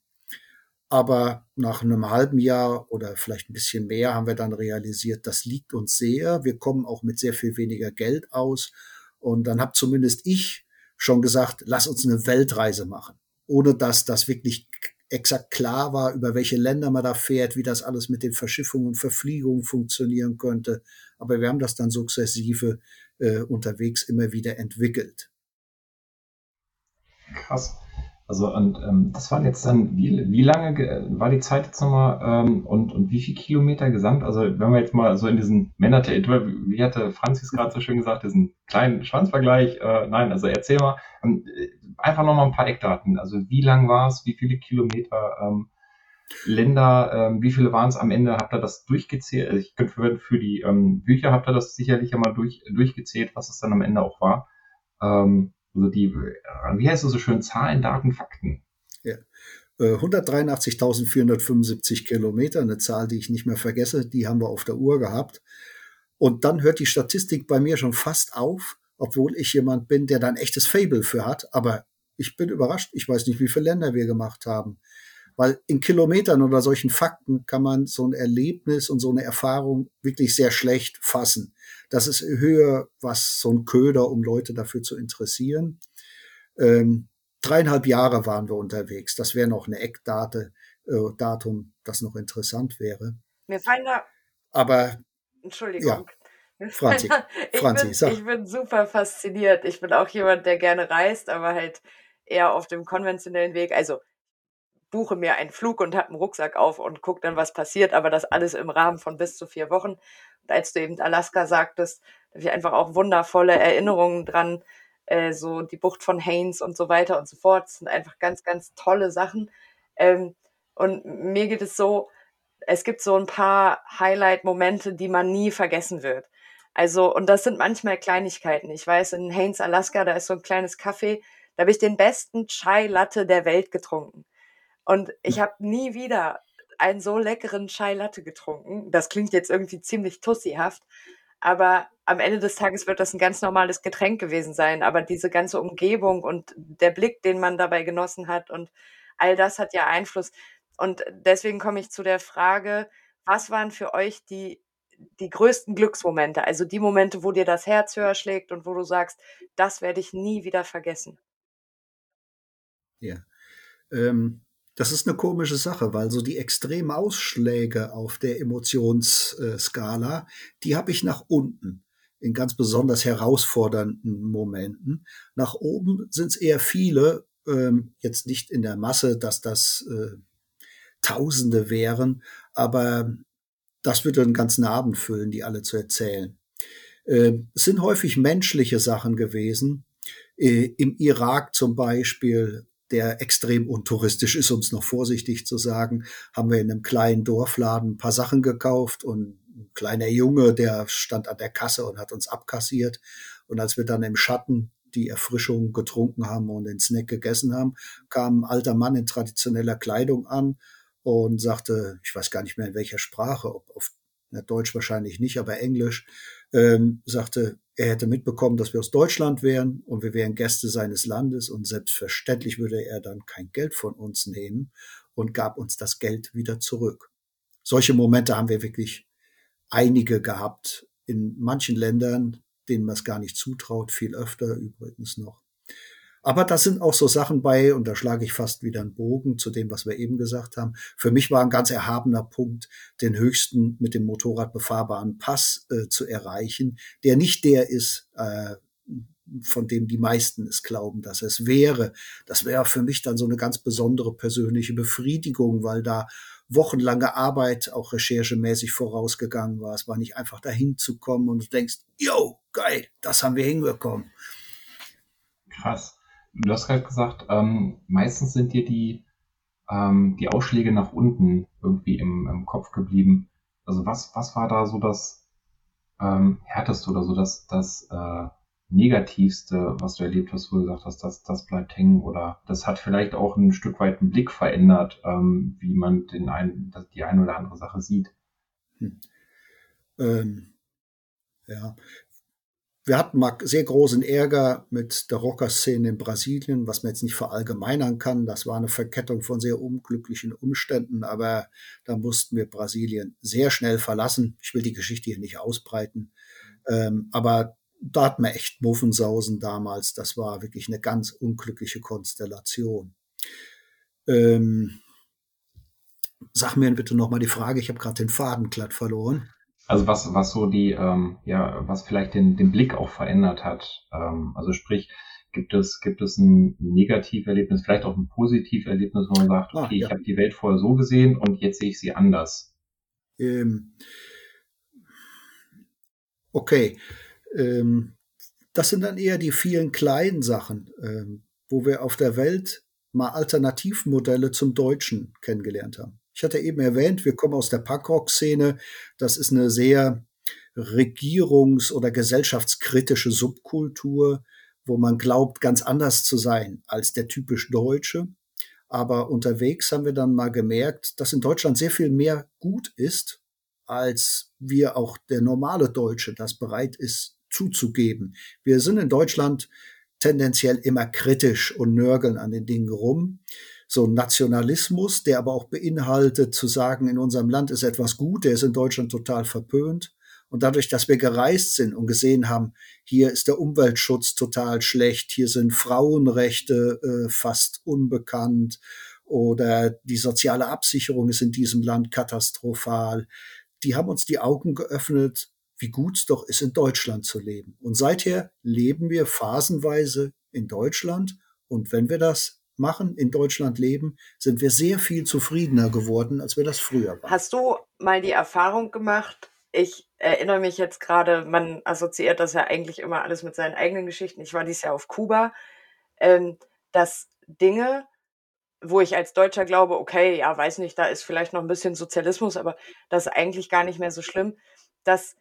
Aber nach einem halben Jahr oder vielleicht ein bisschen mehr haben wir dann realisiert, das liegt uns sehr. Wir kommen auch mit sehr viel weniger Geld aus. Und dann habe zumindest ich schon gesagt, lass uns eine Weltreise machen, ohne dass das wirklich exakt klar war, über welche Länder man da fährt, wie das alles mit den Verschiffungen und Verfliegungen funktionieren könnte. Aber wir haben das dann sukzessive äh, unterwegs immer wieder entwickelt. Krass. Also und ähm, das waren jetzt dann, wie, wie lange war die Zeit jetzt nochmal ähm, und, und wie viel Kilometer gesamt? Also wenn wir jetzt mal so in diesen Männer, wie hatte Franzis gerade so schön gesagt, diesen kleinen Schwanzvergleich, äh, nein, also erzähl mal, ähm, einfach nochmal ein paar Eckdaten. Also wie lang war es, wie viele Kilometer, ähm, Länder, ähm, wie viele waren es am Ende? Habt ihr das durchgezählt? Also ich könnte für, für die ähm, Bücher habt ihr das sicherlich einmal durch, durchgezählt, was es dann am Ende auch war. Ähm, also die, äh, wie heißt es so schön, Zahlen, Daten, Fakten. Ja. 183.475 äh, Kilometer, eine Zahl, die ich nicht mehr vergesse, die haben wir auf der Uhr gehabt. Und dann hört die Statistik bei mir schon fast auf, obwohl ich jemand bin, der da ein echtes Fable für hat. Aber ich bin überrascht. Ich weiß nicht, wie viele Länder wir gemacht haben. Weil in Kilometern oder solchen Fakten kann man so ein Erlebnis und so eine Erfahrung wirklich sehr schlecht fassen. Das ist höher, was so ein Köder, um Leute dafür zu interessieren. Ähm, dreieinhalb Jahre waren wir unterwegs. Das wäre noch eine Eckdate, äh, Datum, das noch interessant wäre. Mir fallen da. Aber. Entschuldigung. Ja. Franzi, ich, Franzi, bin, sag. ich bin super fasziniert. Ich bin auch jemand, der gerne reist, aber halt eher auf dem konventionellen Weg. Also buche mir einen Flug und habe einen Rucksack auf und gucke dann, was passiert, aber das alles im Rahmen von bis zu vier Wochen. Und als du eben Alaska sagtest, habe ich einfach auch wundervolle Erinnerungen dran, äh, so die Bucht von Haines und so weiter und so fort. Das sind einfach ganz, ganz tolle Sachen. Ähm, und mir geht es so, es gibt so ein paar Highlight-Momente, die man nie vergessen wird. Also, und das sind manchmal Kleinigkeiten. Ich weiß, in Haines, Alaska, da ist so ein kleines Café, da habe ich den besten Chai Latte der Welt getrunken. Und ich habe nie wieder einen so leckeren Chai Latte getrunken. Das klingt jetzt irgendwie ziemlich tussihaft, aber am Ende des Tages wird das ein ganz normales Getränk gewesen sein. Aber diese ganze Umgebung und der Blick, den man dabei genossen hat und all das hat ja Einfluss. Und deswegen komme ich zu der Frage, was waren für euch die, die größten Glücksmomente? Also die Momente, wo dir das Herz höher schlägt und wo du sagst, das werde ich nie wieder vergessen. Ja. Ähm, das ist eine komische Sache, weil so die extremen Ausschläge auf der Emotionsskala, die habe ich nach unten in ganz besonders herausfordernden Momenten. Nach oben sind es eher viele, ähm, jetzt nicht in der Masse, dass das äh, Tausende wären, aber das würde einen ganzen Abend füllen, die alle zu erzählen. Äh, es sind häufig menschliche Sachen gewesen. Äh, Im Irak zum Beispiel der extrem untouristisch ist, um es noch vorsichtig zu sagen, haben wir in einem kleinen Dorfladen ein paar Sachen gekauft und ein kleiner Junge, der stand an der Kasse und hat uns abkassiert. Und als wir dann im Schatten die Erfrischung getrunken haben und den Snack gegessen haben, kam ein alter Mann in traditioneller Kleidung an und sagte, ich weiß gar nicht mehr in welcher Sprache, ob auf Deutsch wahrscheinlich nicht, aber Englisch, ähm, sagte, er hätte mitbekommen, dass wir aus Deutschland wären und wir wären Gäste seines Landes und selbstverständlich würde er dann kein Geld von uns nehmen und gab uns das Geld wieder zurück. Solche Momente haben wir wirklich einige gehabt in manchen Ländern, denen man es gar nicht zutraut, viel öfter übrigens noch. Aber da sind auch so Sachen bei, und da schlage ich fast wieder einen Bogen zu dem, was wir eben gesagt haben. Für mich war ein ganz erhabener Punkt, den höchsten mit dem Motorrad befahrbaren Pass äh, zu erreichen, der nicht der ist, äh, von dem die meisten es glauben, dass es wäre. Das wäre für mich dann so eine ganz besondere persönliche Befriedigung, weil da wochenlange Arbeit auch recherchemäßig vorausgegangen war. Es war nicht einfach dahin zu kommen und du denkst, yo, geil, das haben wir hinbekommen. Krass du hast gerade gesagt, ähm, meistens sind dir die ähm, die Ausschläge nach unten irgendwie im, im Kopf geblieben. Also was, was war da so das ähm, härteste oder so das, das äh, Negativste, was du erlebt hast, wo du gesagt hast, das, das bleibt hängen oder das hat vielleicht auch ein Stück weit den Blick verändert, ähm, wie man den einen, die eine oder andere Sache sieht? Hm. Ähm, ja, wir hatten mal sehr großen Ärger mit der Rockerszene in Brasilien, was man jetzt nicht verallgemeinern kann. Das war eine Verkettung von sehr unglücklichen Umständen, aber da mussten wir Brasilien sehr schnell verlassen. Ich will die Geschichte hier nicht ausbreiten. Ähm, aber da hatten wir echt Muffensausen damals. Das war wirklich eine ganz unglückliche Konstellation. Ähm, sag mir bitte nochmal die Frage, ich habe gerade den Faden glatt verloren. Also was, was so die, ähm, ja, was vielleicht den, den Blick auch verändert hat. Ähm, also sprich, gibt es, gibt es ein Negativerlebnis, vielleicht auch ein Positiverlebnis, wo man sagt, ah, okay, ah, ja. ich habe die Welt vorher so gesehen und jetzt sehe ich sie anders. Ähm, okay. Ähm, das sind dann eher die vielen kleinen Sachen, ähm, wo wir auf der Welt mal Alternativmodelle zum Deutschen kennengelernt haben. Ich hatte eben erwähnt, wir kommen aus der Punkrock-Szene. Das ist eine sehr regierungs- oder gesellschaftskritische Subkultur, wo man glaubt, ganz anders zu sein als der typisch Deutsche. Aber unterwegs haben wir dann mal gemerkt, dass in Deutschland sehr viel mehr gut ist, als wir auch der normale Deutsche das bereit ist zuzugeben. Wir sind in Deutschland tendenziell immer kritisch und nörgeln an den Dingen rum so ein Nationalismus, der aber auch beinhaltet zu sagen, in unserem Land ist etwas gut, der ist in Deutschland total verpönt. Und dadurch, dass wir gereist sind und gesehen haben, hier ist der Umweltschutz total schlecht, hier sind Frauenrechte äh, fast unbekannt oder die soziale Absicherung ist in diesem Land katastrophal, die haben uns die Augen geöffnet, wie gut es doch ist, in Deutschland zu leben. Und seither leben wir phasenweise in Deutschland. Und wenn wir das machen, in Deutschland leben, sind wir sehr viel zufriedener geworden, als wir das früher waren. Hast du mal die Erfahrung gemacht? Ich erinnere mich jetzt gerade, man assoziiert das ja eigentlich immer alles mit seinen eigenen Geschichten. Ich war dieses Jahr auf Kuba, ähm, dass Dinge, wo ich als Deutscher glaube, okay, ja, weiß nicht, da ist vielleicht noch ein bisschen Sozialismus, aber das ist eigentlich gar nicht mehr so schlimm, dass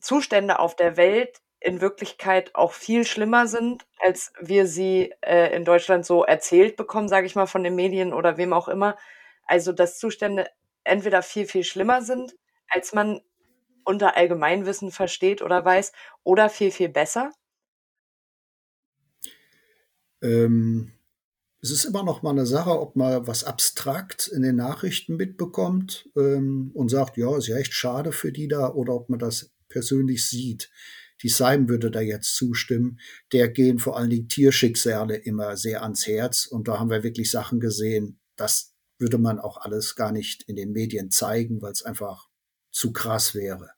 Zustände auf der Welt in Wirklichkeit auch viel schlimmer sind, als wir sie äh, in Deutschland so erzählt bekommen, sage ich mal, von den Medien oder wem auch immer. Also dass Zustände entweder viel, viel schlimmer sind, als man unter Allgemeinwissen versteht oder weiß, oder viel, viel besser? Ähm, es ist immer noch mal eine Sache, ob man was abstrakt in den Nachrichten mitbekommt ähm, und sagt, ja, ist ja echt schade für die da, oder ob man das persönlich sieht die Seim würde da jetzt zustimmen, der gehen vor allen Dingen Tierschicksale immer sehr ans Herz. Und da haben wir wirklich Sachen gesehen, das würde man auch alles gar nicht in den Medien zeigen, weil es einfach zu krass wäre.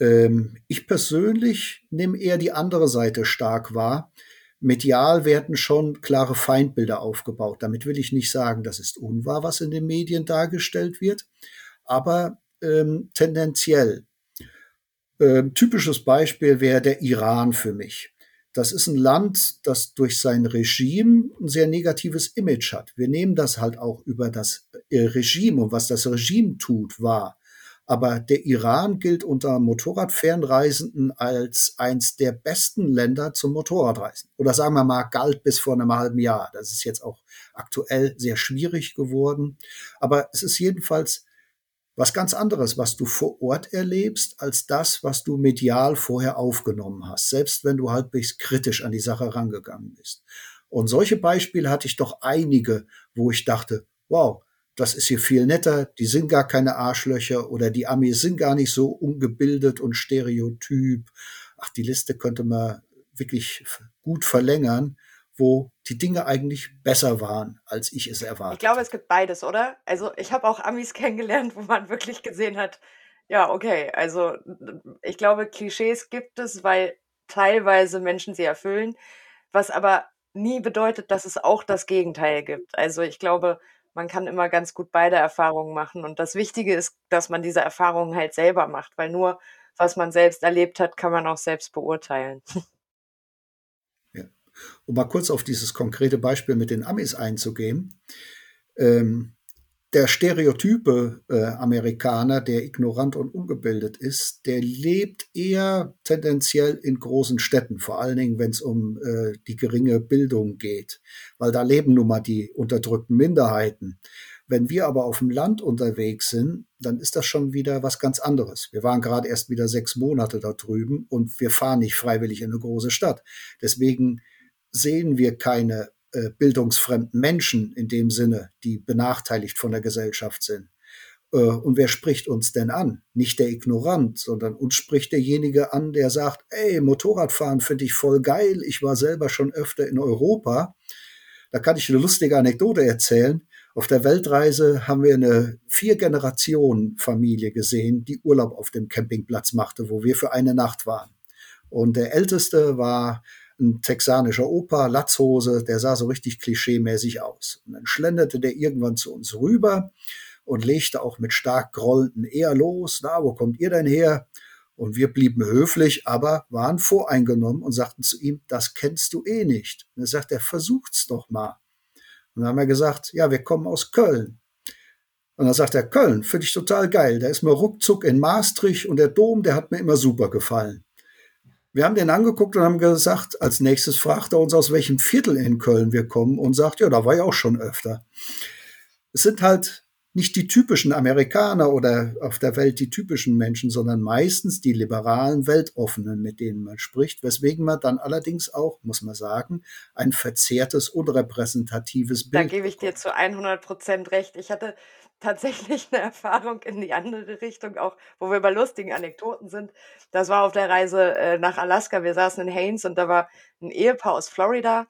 Ähm, ich persönlich nehme eher die andere Seite stark wahr. Medial werden schon klare Feindbilder aufgebaut. Damit will ich nicht sagen, das ist unwahr, was in den Medien dargestellt wird, aber ähm, tendenziell ähm, typisches Beispiel wäre der Iran für mich. Das ist ein Land, das durch sein Regime ein sehr negatives Image hat. Wir nehmen das halt auch über das äh, Regime und was das Regime tut, wahr. Aber der Iran gilt unter Motorradfernreisenden als eins der besten Länder zum Motorradreisen. Oder sagen wir mal, galt bis vor einem halben Jahr. Das ist jetzt auch aktuell sehr schwierig geworden. Aber es ist jedenfalls was ganz anderes, was du vor Ort erlebst, als das, was du medial vorher aufgenommen hast, selbst wenn du halbwegs kritisch an die Sache rangegangen bist. Und solche Beispiele hatte ich doch einige, wo ich dachte, wow, das ist hier viel netter, die sind gar keine Arschlöcher oder die Amis sind gar nicht so ungebildet und stereotyp. Ach, die Liste könnte man wirklich gut verlängern wo die Dinge eigentlich besser waren, als ich es erwartet. Ich glaube, es gibt beides, oder? Also ich habe auch Amis kennengelernt, wo man wirklich gesehen hat, ja, okay, also ich glaube, Klischees gibt es, weil teilweise Menschen sie erfüllen, was aber nie bedeutet, dass es auch das Gegenteil gibt. Also ich glaube, man kann immer ganz gut beide Erfahrungen machen. Und das Wichtige ist, dass man diese Erfahrungen halt selber macht, weil nur was man selbst erlebt hat, kann man auch selbst beurteilen. Um mal kurz auf dieses konkrete Beispiel mit den Amis einzugehen. Ähm, der stereotype äh, Amerikaner, der ignorant und ungebildet ist, der lebt eher tendenziell in großen Städten, vor allen Dingen, wenn es um äh, die geringe Bildung geht, weil da leben nun mal die unterdrückten Minderheiten. Wenn wir aber auf dem Land unterwegs sind, dann ist das schon wieder was ganz anderes. Wir waren gerade erst wieder sechs Monate da drüben und wir fahren nicht freiwillig in eine große Stadt. Deswegen sehen wir keine äh, bildungsfremden Menschen in dem Sinne, die benachteiligt von der Gesellschaft sind. Äh, und wer spricht uns denn an? Nicht der Ignorant, sondern uns spricht derjenige an, der sagt, ey, Motorradfahren finde ich voll geil, ich war selber schon öfter in Europa. Da kann ich eine lustige Anekdote erzählen. Auf der Weltreise haben wir eine vier Generationen Familie gesehen, die Urlaub auf dem Campingplatz machte, wo wir für eine Nacht waren. Und der älteste war ein texanischer Opa, Latzhose, der sah so richtig klischeemäßig aus. Und dann schlenderte der irgendwann zu uns rüber und legte auch mit stark grollenden eher los. Na, wo kommt ihr denn her? Und wir blieben höflich, aber waren voreingenommen und sagten zu ihm, das kennst du eh nicht. Und er sagt, er versucht's doch mal. Und dann haben wir gesagt, ja, wir kommen aus Köln. Und dann sagt er, Köln, finde ich total geil. Da ist mir ruckzuck in Maastricht und der Dom, der hat mir immer super gefallen. Wir haben den angeguckt und haben gesagt, als nächstes fragt er uns, aus welchem Viertel in Köln wir kommen und sagt, ja, da war ich auch schon öfter. Es sind halt nicht die typischen Amerikaner oder auf der Welt die typischen Menschen, sondern meistens die liberalen Weltoffenen, mit denen man spricht, weswegen man dann allerdings auch, muss man sagen, ein verzerrtes, unrepräsentatives Bild. Da gebe ich dir zu 100 Prozent recht. Ich hatte tatsächlich eine Erfahrung in die andere Richtung, auch wo wir bei lustigen Anekdoten sind. Das war auf der Reise äh, nach Alaska. Wir saßen in Haines und da war ein Ehepaar aus Florida.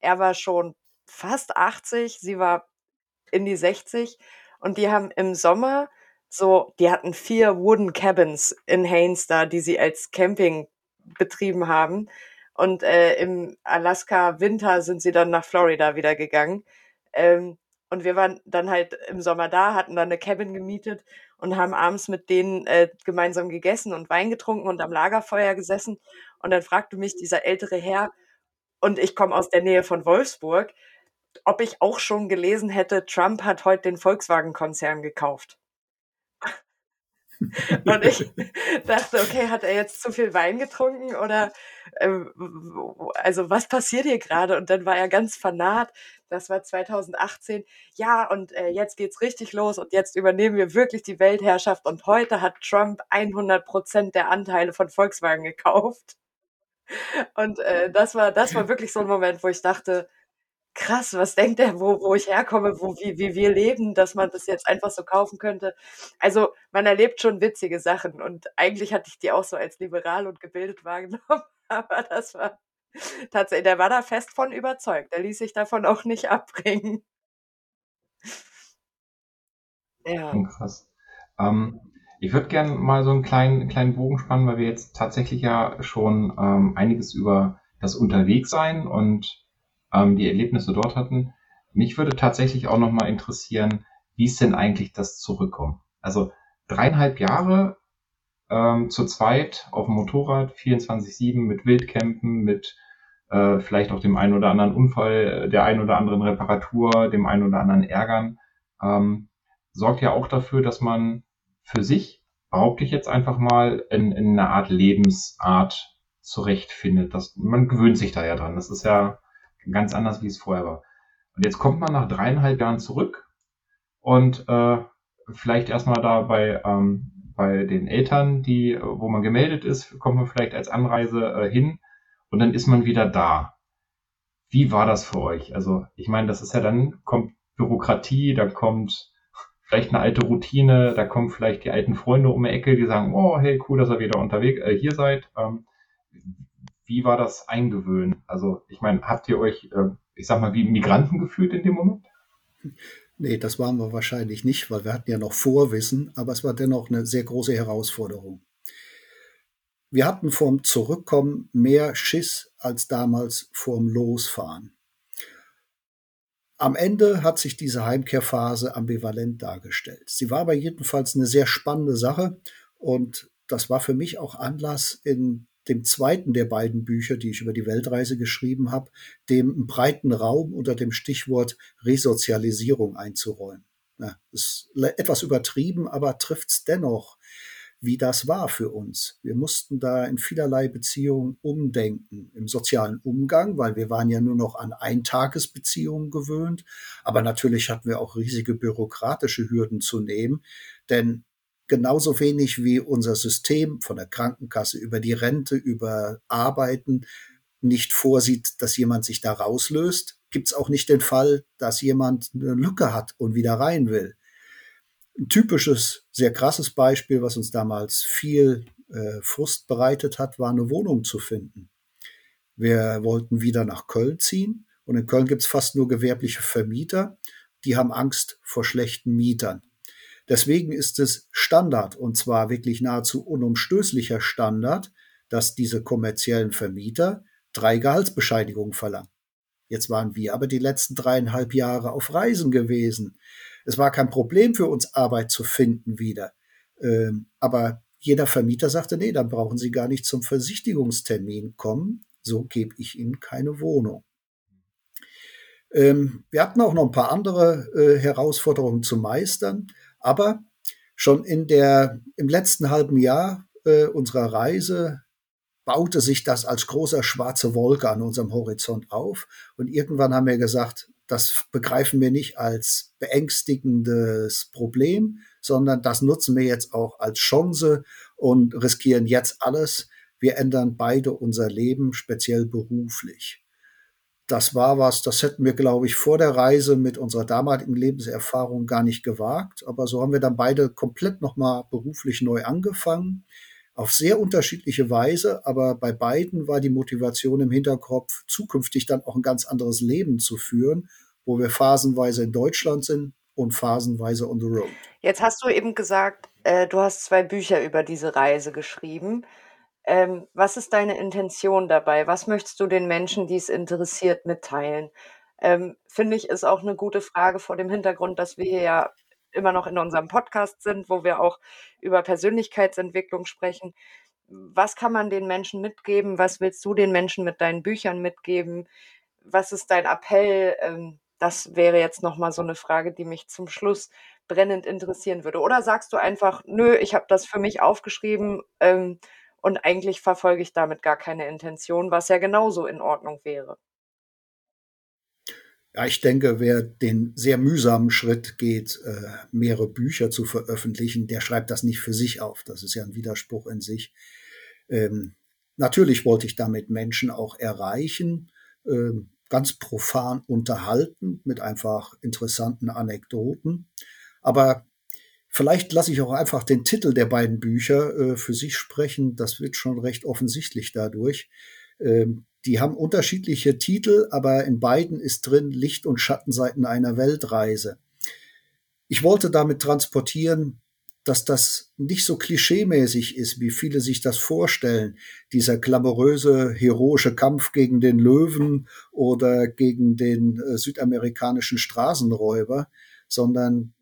Er war schon fast 80, sie war in die 60 und die haben im Sommer so, die hatten vier Wooden Cabins in Haines da, die sie als Camping betrieben haben. Und äh, im Alaska Winter sind sie dann nach Florida wieder gegangen. Ähm, und wir waren dann halt im Sommer da, hatten dann eine Cabin gemietet und haben abends mit denen äh, gemeinsam gegessen und Wein getrunken und am Lagerfeuer gesessen. Und dann fragte mich dieser ältere Herr, und ich komme aus der Nähe von Wolfsburg, ob ich auch schon gelesen hätte, Trump hat heute den Volkswagen-Konzern gekauft. Und ich dachte, okay, hat er jetzt zu viel Wein getrunken oder äh, also was passiert hier gerade? Und dann war er ganz fanat. Das war 2018. Ja, und äh, jetzt geht's richtig los und jetzt übernehmen wir wirklich die Weltherrschaft. Und heute hat Trump 100 Prozent der Anteile von Volkswagen gekauft. Und äh, das war das war wirklich so ein Moment, wo ich dachte, krass, was denkt er, wo, wo ich herkomme, wo, wie, wie wir leben, dass man das jetzt einfach so kaufen könnte. Also man erlebt schon witzige Sachen und eigentlich hatte ich die auch so als liberal und gebildet wahrgenommen, aber das war tatsächlich, der war da fest von überzeugt. Der ließ sich davon auch nicht abbringen. Ja. Krass. Ähm, ich würde gerne mal so einen kleinen, kleinen Bogen spannen, weil wir jetzt tatsächlich ja schon ähm, einiges über das Unterwegssein und ähm, die Erlebnisse dort hatten. Mich würde tatsächlich auch nochmal interessieren, wie ist denn eigentlich das Zurückkommen? Also dreieinhalb Jahre ähm, zu zweit auf dem Motorrad, 24-7 mit Wildcampen, mit äh, vielleicht auch dem einen oder anderen Unfall, der einen oder anderen Reparatur, dem einen oder anderen Ärgern, ähm, sorgt ja auch dafür, dass man für sich, behaupte ich jetzt einfach mal, in, in eine Art Lebensart zurechtfindet. Das, man gewöhnt sich da ja dran. Das ist ja ganz anders, wie es vorher war. Und jetzt kommt man nach dreieinhalb Jahren zurück und äh, vielleicht erstmal da bei, ähm, bei den Eltern, die, wo man gemeldet ist, kommt man vielleicht als Anreise äh, hin und dann ist man wieder da. Wie war das für euch? Also, ich meine, das ist ja dann, kommt Bürokratie, da kommt vielleicht eine alte Routine, da kommen vielleicht die alten Freunde um die Ecke, die sagen, oh, hey, cool, dass ihr wieder unterwegs äh, hier seid. Ähm, wie war das Eingewöhnen? Also, ich meine, habt ihr euch, äh, ich sag mal, wie Migranten gefühlt in dem Moment? Nee, das waren wir wahrscheinlich nicht, weil wir hatten ja noch Vorwissen, aber es war dennoch eine sehr große Herausforderung. Wir hatten vorm Zurückkommen mehr Schiss als damals vorm Losfahren. Am Ende hat sich diese Heimkehrphase ambivalent dargestellt. Sie war aber jedenfalls eine sehr spannende Sache und das war für mich auch Anlass, in dem zweiten der beiden Bücher, die ich über die Weltreise geschrieben habe, dem breiten Raum unter dem Stichwort Resozialisierung einzuräumen. Ja, ist etwas übertrieben, aber trifft es dennoch wie das war für uns. Wir mussten da in vielerlei Beziehungen umdenken. Im sozialen Umgang, weil wir waren ja nur noch an Eintagesbeziehungen gewöhnt. Aber natürlich hatten wir auch riesige bürokratische Hürden zu nehmen. Denn genauso wenig wie unser System von der Krankenkasse über die Rente, über Arbeiten nicht vorsieht, dass jemand sich da rauslöst, gibt es auch nicht den Fall, dass jemand eine Lücke hat und wieder rein will. Ein typisches, sehr krasses Beispiel, was uns damals viel äh, Frust bereitet hat, war eine Wohnung zu finden. Wir wollten wieder nach Köln ziehen und in Köln gibt es fast nur gewerbliche Vermieter, die haben Angst vor schlechten Mietern. Deswegen ist es Standard und zwar wirklich nahezu unumstößlicher Standard, dass diese kommerziellen Vermieter drei Gehaltsbescheinigungen verlangen. Jetzt waren wir aber die letzten dreieinhalb Jahre auf Reisen gewesen. Es war kein Problem für uns, Arbeit zu finden wieder. Ähm, aber jeder Vermieter sagte, nee, dann brauchen Sie gar nicht zum Versichtigungstermin kommen. So gebe ich Ihnen keine Wohnung. Ähm, wir hatten auch noch ein paar andere äh, Herausforderungen zu meistern, aber schon in der, im letzten halben Jahr äh, unserer Reise baute sich das als großer schwarze Wolke an unserem Horizont auf. Und irgendwann haben wir gesagt, das begreifen wir nicht als beängstigendes Problem, sondern das nutzen wir jetzt auch als Chance und riskieren jetzt alles. Wir ändern beide unser Leben, speziell beruflich. Das war was, das hätten wir, glaube ich, vor der Reise mit unserer damaligen Lebenserfahrung gar nicht gewagt. Aber so haben wir dann beide komplett nochmal beruflich neu angefangen auf sehr unterschiedliche Weise, aber bei beiden war die Motivation im Hinterkopf, zukünftig dann auch ein ganz anderes Leben zu führen, wo wir phasenweise in Deutschland sind und phasenweise on the road. Jetzt hast du eben gesagt, äh, du hast zwei Bücher über diese Reise geschrieben. Ähm, was ist deine Intention dabei? Was möchtest du den Menschen, die es interessiert, mitteilen? Ähm, Finde ich, ist auch eine gute Frage vor dem Hintergrund, dass wir ja immer noch in unserem Podcast sind, wo wir auch über Persönlichkeitsentwicklung sprechen. Was kann man den Menschen mitgeben? Was willst du den Menschen mit deinen Büchern mitgeben? Was ist dein Appell? Ähm, das wäre jetzt noch mal so eine Frage, die mich zum Schluss brennend interessieren würde. Oder sagst du einfach, nö, ich habe das für mich aufgeschrieben ähm, und eigentlich verfolge ich damit gar keine Intention, was ja genauso in Ordnung wäre. Ja, ich denke, wer den sehr mühsamen Schritt geht, äh, mehrere Bücher zu veröffentlichen, der schreibt das nicht für sich auf. Das ist ja ein Widerspruch in sich. Ähm, natürlich wollte ich damit Menschen auch erreichen, ähm, ganz profan unterhalten mit einfach interessanten Anekdoten. Aber vielleicht lasse ich auch einfach den Titel der beiden Bücher äh, für sich sprechen. Das wird schon recht offensichtlich dadurch. Ähm, die haben unterschiedliche Titel, aber in beiden ist drin Licht- und Schattenseiten einer Weltreise. Ich wollte damit transportieren, dass das nicht so klischeemäßig ist, wie viele sich das vorstellen. Dieser glamouröse, heroische Kampf gegen den Löwen oder gegen den äh, südamerikanischen Straßenräuber, sondern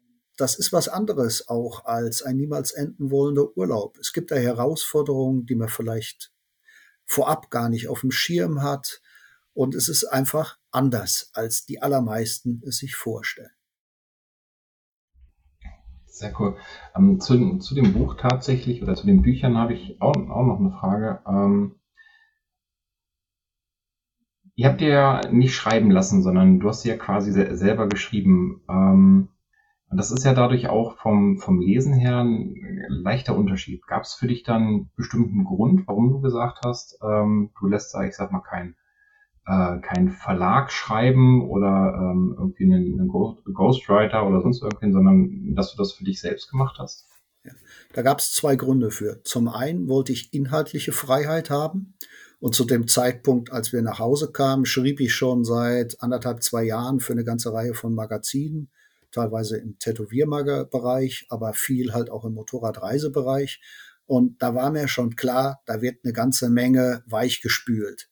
das ist was anderes auch als ein niemals enden wollender Urlaub. Es gibt da Herausforderungen, die man vielleicht vorab gar nicht auf dem Schirm hat. Und es ist einfach anders, als die allermeisten es sich vorstellen. Sehr cool. Ähm, zu, zu, dem Buch tatsächlich oder zu den Büchern habe ich auch, auch noch eine Frage. Ähm, ihr habt ja nicht schreiben lassen, sondern du hast sie ja quasi selber geschrieben. Ähm, und das ist ja dadurch auch vom, vom Lesen her ein leichter Unterschied. Gab es für dich dann bestimmten Grund, warum du gesagt hast, ähm, du lässt da, ich sag mal, kein, äh, kein Verlag schreiben oder ähm, irgendwie einen, einen Ghostwriter oder sonst irgendwen, sondern dass du das für dich selbst gemacht hast? Ja, da gab es zwei Gründe für. Zum einen wollte ich inhaltliche Freiheit haben. Und zu dem Zeitpunkt, als wir nach Hause kamen, schrieb ich schon seit anderthalb, zwei Jahren für eine ganze Reihe von Magazinen teilweise im Tätowiermager-Bereich, aber viel halt auch im Motorradreisebereich. Und da war mir schon klar, da wird eine ganze Menge weich gespült.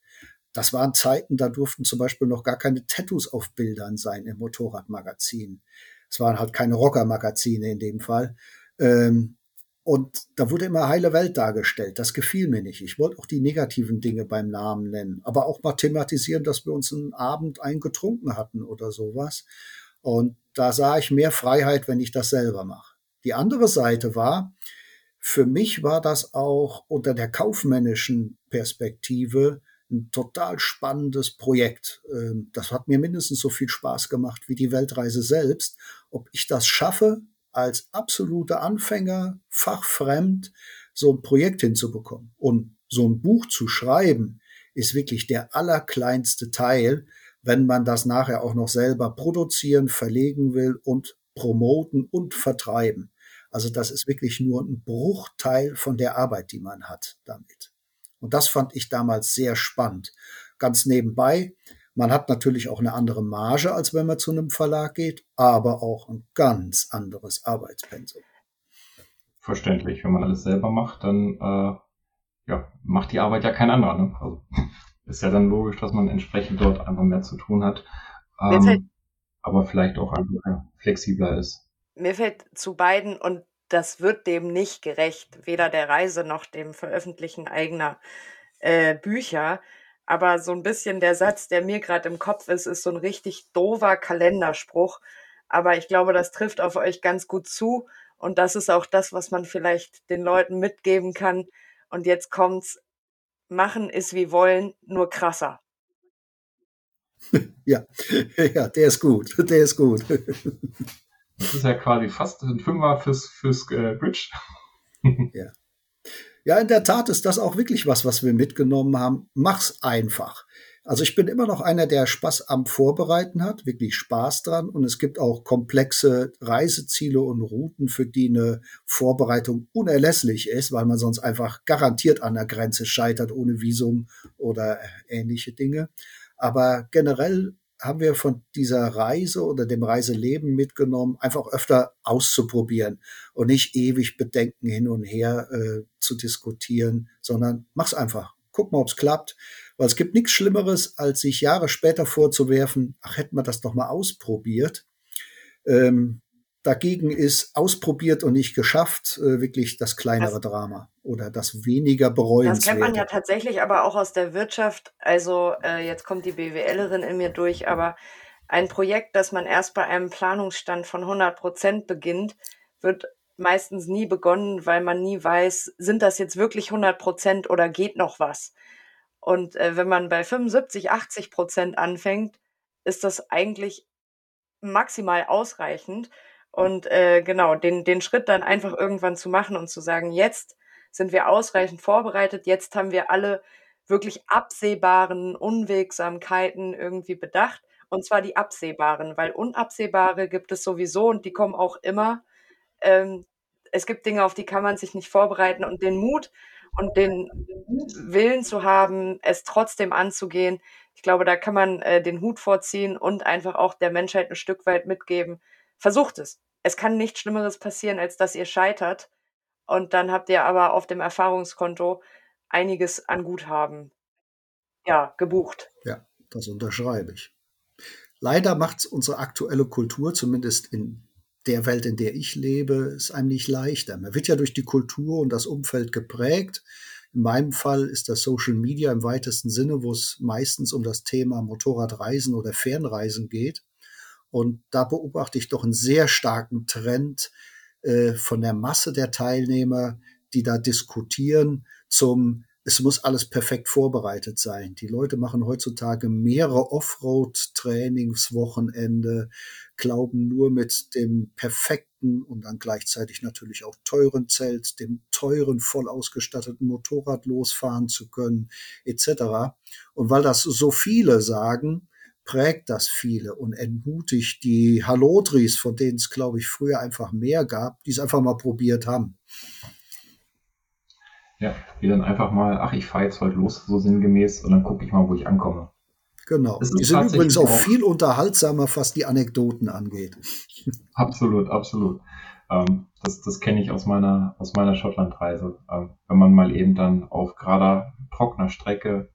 Das waren Zeiten, da durften zum Beispiel noch gar keine Tattoos auf Bildern sein im Motorradmagazin. Es waren halt keine Rockermagazine in dem Fall. Ähm, und da wurde immer heile Welt dargestellt. Das gefiel mir nicht. Ich wollte auch die negativen Dinge beim Namen nennen, aber auch mal thematisieren, dass wir uns einen Abend eingetrunken hatten oder sowas. Und da sah ich mehr Freiheit, wenn ich das selber mache. Die andere Seite war, für mich war das auch unter der kaufmännischen Perspektive ein total spannendes Projekt. Ähm, das hat mir mindestens so viel Spaß gemacht wie die Weltreise selbst. Ob ich das schaffe, als absoluter Anfänger, fachfremd, so ein Projekt hinzubekommen. Und so ein Buch zu schreiben, ist wirklich der allerkleinste Teil, wenn man das nachher auch noch selber produzieren, verlegen will und promoten und vertreiben. Also das ist wirklich nur ein Bruchteil von der Arbeit, die man hat damit. Und das fand ich damals sehr spannend. Ganz nebenbei man hat natürlich auch eine andere Marge, als wenn man zu einem Verlag geht, aber auch ein ganz anderes Arbeitspensum. Verständlich. Wenn man alles selber macht, dann äh, ja, macht die Arbeit ja kein anderer. Ne? Also, ist ja dann logisch, dass man entsprechend dort einfach mehr zu tun hat. Ähm, fällt, aber vielleicht auch einfach flexibler ist. Mir fällt zu beiden und das wird dem nicht gerecht, weder der Reise noch dem Veröffentlichen eigener äh, Bücher. Aber so ein bisschen der Satz, der mir gerade im Kopf ist, ist so ein richtig dover Kalenderspruch. Aber ich glaube, das trifft auf euch ganz gut zu. Und das ist auch das, was man vielleicht den Leuten mitgeben kann. Und jetzt kommt's. Machen ist wie wollen, nur krasser. Ja, ja, der ist gut. Der ist gut. Das ist ja quasi fast ein Fünfer fürs, fürs äh, Bridge. Ja. Ja, in der Tat ist das auch wirklich was, was wir mitgenommen haben. Mach's einfach. Also ich bin immer noch einer, der Spaß am Vorbereiten hat, wirklich Spaß dran. Und es gibt auch komplexe Reiseziele und Routen, für die eine Vorbereitung unerlässlich ist, weil man sonst einfach garantiert an der Grenze scheitert ohne Visum oder ähnliche Dinge. Aber generell haben wir von dieser Reise oder dem Reiseleben mitgenommen, einfach öfter auszuprobieren und nicht ewig Bedenken hin und her äh, zu diskutieren, sondern mach's einfach. Guck mal, ob's klappt. Weil es gibt nichts Schlimmeres, als sich Jahre später vorzuwerfen, ach, hätten wir das doch mal ausprobiert. Ähm, dagegen ist ausprobiert und nicht geschafft äh, wirklich das kleinere das, Drama oder das weniger bereuenswerte. Das kennt man ja tatsächlich aber auch aus der Wirtschaft. Also äh, jetzt kommt die BWLerin in mir durch, aber ein Projekt, das man erst bei einem Planungsstand von 100 Prozent beginnt, wird meistens nie begonnen, weil man nie weiß, sind das jetzt wirklich 100 Prozent oder geht noch was? Und äh, wenn man bei 75, 80 Prozent anfängt, ist das eigentlich maximal ausreichend. Und äh, genau, den, den Schritt dann einfach irgendwann zu machen und zu sagen, jetzt sind wir ausreichend vorbereitet, jetzt haben wir alle wirklich absehbaren Unwegsamkeiten irgendwie bedacht. Und zwar die absehbaren, weil unabsehbare gibt es sowieso und die kommen auch immer. Ähm, es gibt Dinge, auf die kann man sich nicht vorbereiten und den Mut und den Willen zu haben, es trotzdem anzugehen, ich glaube, da kann man äh, den Hut vorziehen und einfach auch der Menschheit ein Stück weit mitgeben. Versucht es es kann nichts Schlimmeres passieren, als dass ihr scheitert. Und dann habt ihr aber auf dem Erfahrungskonto einiges an Guthaben ja, gebucht. Ja, das unterschreibe ich. Leider macht unsere aktuelle Kultur, zumindest in der Welt, in der ich lebe, es einem nicht leichter. Man wird ja durch die Kultur und das Umfeld geprägt. In meinem Fall ist das Social Media im weitesten Sinne, wo es meistens um das Thema Motorradreisen oder Fernreisen geht. Und da beobachte ich doch einen sehr starken Trend äh, von der Masse der Teilnehmer, die da diskutieren, zum es muss alles perfekt vorbereitet sein. Die Leute machen heutzutage mehrere Offroad-Trainingswochenende, glauben nur mit dem perfekten und dann gleichzeitig natürlich auch teuren Zelt, dem teuren, voll ausgestatteten Motorrad losfahren zu können, etc. Und weil das so viele sagen, prägt das viele und entmutigt die Halodris, von denen es, glaube ich, früher einfach mehr gab, die es einfach mal probiert haben. Ja, die dann einfach mal, ach, ich fahre jetzt heute los, so sinngemäß, und dann gucke ich mal, wo ich ankomme. Genau. Die sind übrigens auch viel unterhaltsamer, was die Anekdoten angeht. Absolut, absolut. Ähm, das das kenne ich aus meiner, aus meiner Schottlandreise. Ähm, wenn man mal eben dann auf gerader, trockener Strecke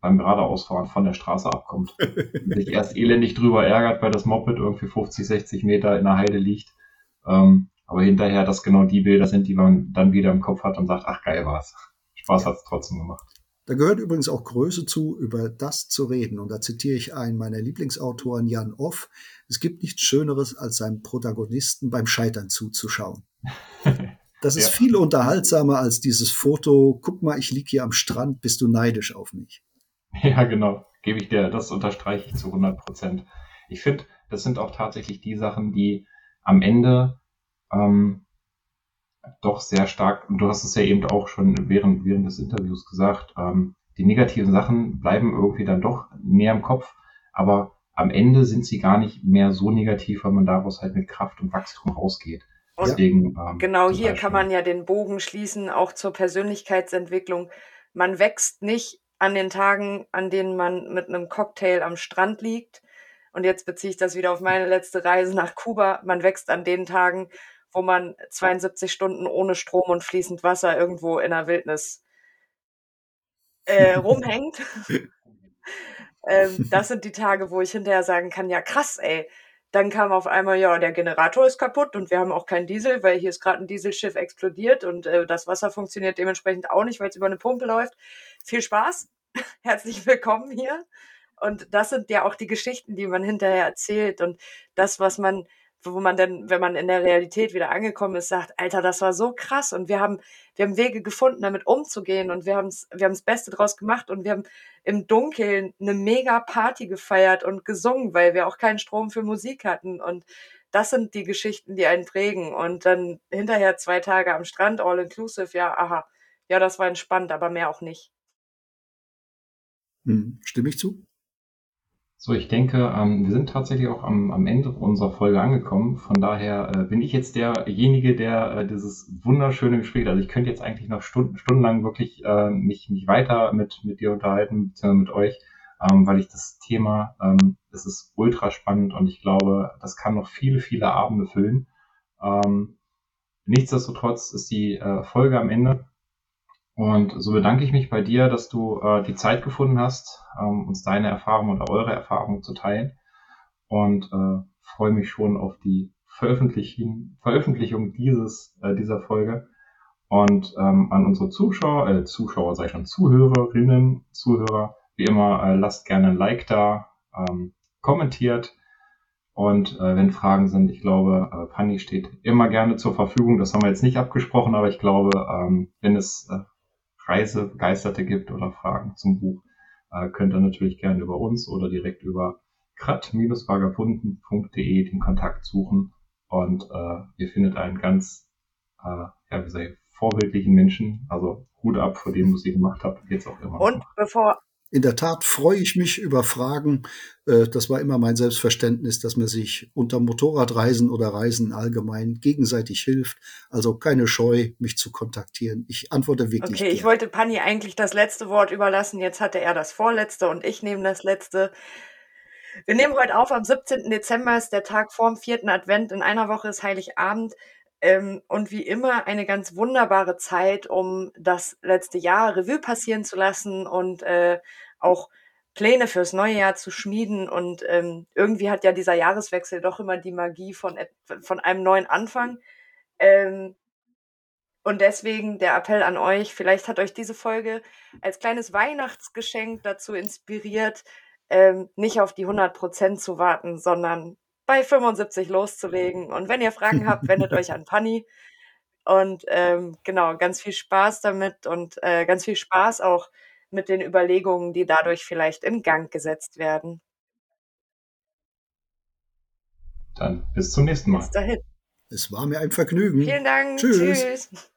beim geradeausfahren von der Straße abkommt. sich erst elendig drüber ärgert, weil das Moped irgendwie 50, 60 Meter in der Heide liegt. Ähm, aber hinterher das genau die Bilder sind, die man dann wieder im Kopf hat und sagt, ach geil war's. Spaß hat's trotzdem gemacht. Da gehört übrigens auch Größe zu, über das zu reden. Und da zitiere ich einen meiner Lieblingsautoren, Jan Off. Es gibt nichts Schöneres, als seinem Protagonisten beim Scheitern zuzuschauen. Das ist ja. viel unterhaltsamer als dieses Foto, guck mal, ich lieg hier am Strand, bist du neidisch auf mich. Ja, genau. Gebe ich dir, das unterstreiche ich zu 100 Prozent. Ich finde, das sind auch tatsächlich die Sachen, die am Ende ähm, doch sehr stark, und du hast es ja eben auch schon während, während des Interviews gesagt, ähm, die negativen Sachen bleiben irgendwie dann doch näher im Kopf, aber am Ende sind sie gar nicht mehr so negativ, weil man daraus halt mit Kraft und Wachstum rausgeht. Und Deswegen, ähm, genau hier Beispiel. kann man ja den Bogen schließen, auch zur Persönlichkeitsentwicklung. Man wächst nicht an den Tagen, an denen man mit einem Cocktail am Strand liegt. Und jetzt beziehe ich das wieder auf meine letzte Reise nach Kuba. Man wächst an den Tagen, wo man 72 Stunden ohne Strom und fließend Wasser irgendwo in der Wildnis äh, rumhängt. ähm, das sind die Tage, wo ich hinterher sagen kann, ja krass, ey. Dann kam auf einmal, ja, der Generator ist kaputt und wir haben auch keinen Diesel, weil hier ist gerade ein Dieselschiff explodiert und äh, das Wasser funktioniert dementsprechend auch nicht, weil es über eine Pumpe läuft. Viel Spaß. Herzlich willkommen hier. Und das sind ja auch die Geschichten, die man hinterher erzählt und das, was man wo man dann, wenn man in der Realität wieder angekommen ist, sagt, Alter, das war so krass. Und wir haben, wir haben Wege gefunden, damit umzugehen. Und wir haben wir haben das Beste draus gemacht. Und wir haben im Dunkeln eine mega Party gefeiert und gesungen, weil wir auch keinen Strom für Musik hatten. Und das sind die Geschichten, die einen prägen. Und dann hinterher zwei Tage am Strand, all inclusive, ja, aha, ja, das war entspannt, aber mehr auch nicht. Hm, stimme ich zu? So, ich denke, ähm, wir sind tatsächlich auch am, am Ende unserer Folge angekommen. Von daher äh, bin ich jetzt derjenige, der äh, dieses wunderschöne Gespräch, also ich könnte jetzt eigentlich noch Stunden, stundenlang wirklich äh, mich, mich weiter mit, mit dir unterhalten, beziehungsweise mit euch, ähm, weil ich das Thema, ähm, es ist ultra spannend und ich glaube, das kann noch viele, viele Abende füllen. Ähm, nichtsdestotrotz ist die äh, Folge am Ende. Und so bedanke ich mich bei dir, dass du äh, die Zeit gefunden hast, ähm, uns deine Erfahrungen oder eure Erfahrungen zu teilen. Und äh, freue mich schon auf die Veröffentlichung, Veröffentlichung dieses, äh, dieser Folge. Und ähm, an unsere Zuschauer, äh, Zuschauer, sei schon Zuhörerinnen, Zuhörer, wie immer, äh, lasst gerne ein Like da, ähm, kommentiert. Und äh, wenn Fragen sind, ich glaube, äh, Panni steht immer gerne zur Verfügung. Das haben wir jetzt nicht abgesprochen, aber ich glaube, ähm, wenn es äh, Reisebegeisterte gibt oder Fragen zum Buch, äh, könnt ihr natürlich gerne über uns oder direkt über krat-vagabunden.de den Kontakt suchen und äh, ihr findet einen ganz, äh, ja, wie sag ich, vorbildlichen Menschen. Also Hut ab vor dem, was ihr gemacht habt, jetzt auch immer. Und bevor in der Tat freue ich mich über Fragen. Äh, das war immer mein Selbstverständnis, dass man sich unter Motorradreisen oder Reisen allgemein gegenseitig hilft. Also keine Scheu, mich zu kontaktieren. Ich antworte wirklich. Okay, gern. ich wollte Panni eigentlich das letzte Wort überlassen. Jetzt hatte er das vorletzte und ich nehme das letzte. Wir nehmen heute auf, am 17. Dezember ist der Tag vorm vierten Advent. In einer Woche ist Heiligabend. Ähm, und wie immer eine ganz wunderbare Zeit, um das letzte Jahr Revue passieren zu lassen und äh, auch Pläne fürs neue Jahr zu schmieden. Und ähm, irgendwie hat ja dieser Jahreswechsel doch immer die Magie von, von einem neuen Anfang. Ähm, und deswegen der Appell an euch, vielleicht hat euch diese Folge als kleines Weihnachtsgeschenk dazu inspiriert, ähm, nicht auf die 100 Prozent zu warten, sondern bei 75 loszulegen. Und wenn ihr Fragen habt, wendet euch an Panni. Und ähm, genau, ganz viel Spaß damit und äh, ganz viel Spaß auch mit den Überlegungen, die dadurch vielleicht in Gang gesetzt werden. Dann bis zum nächsten Mal. Bis dahin. Es war mir ein Vergnügen. Vielen Dank. Tschüss. Tschüss.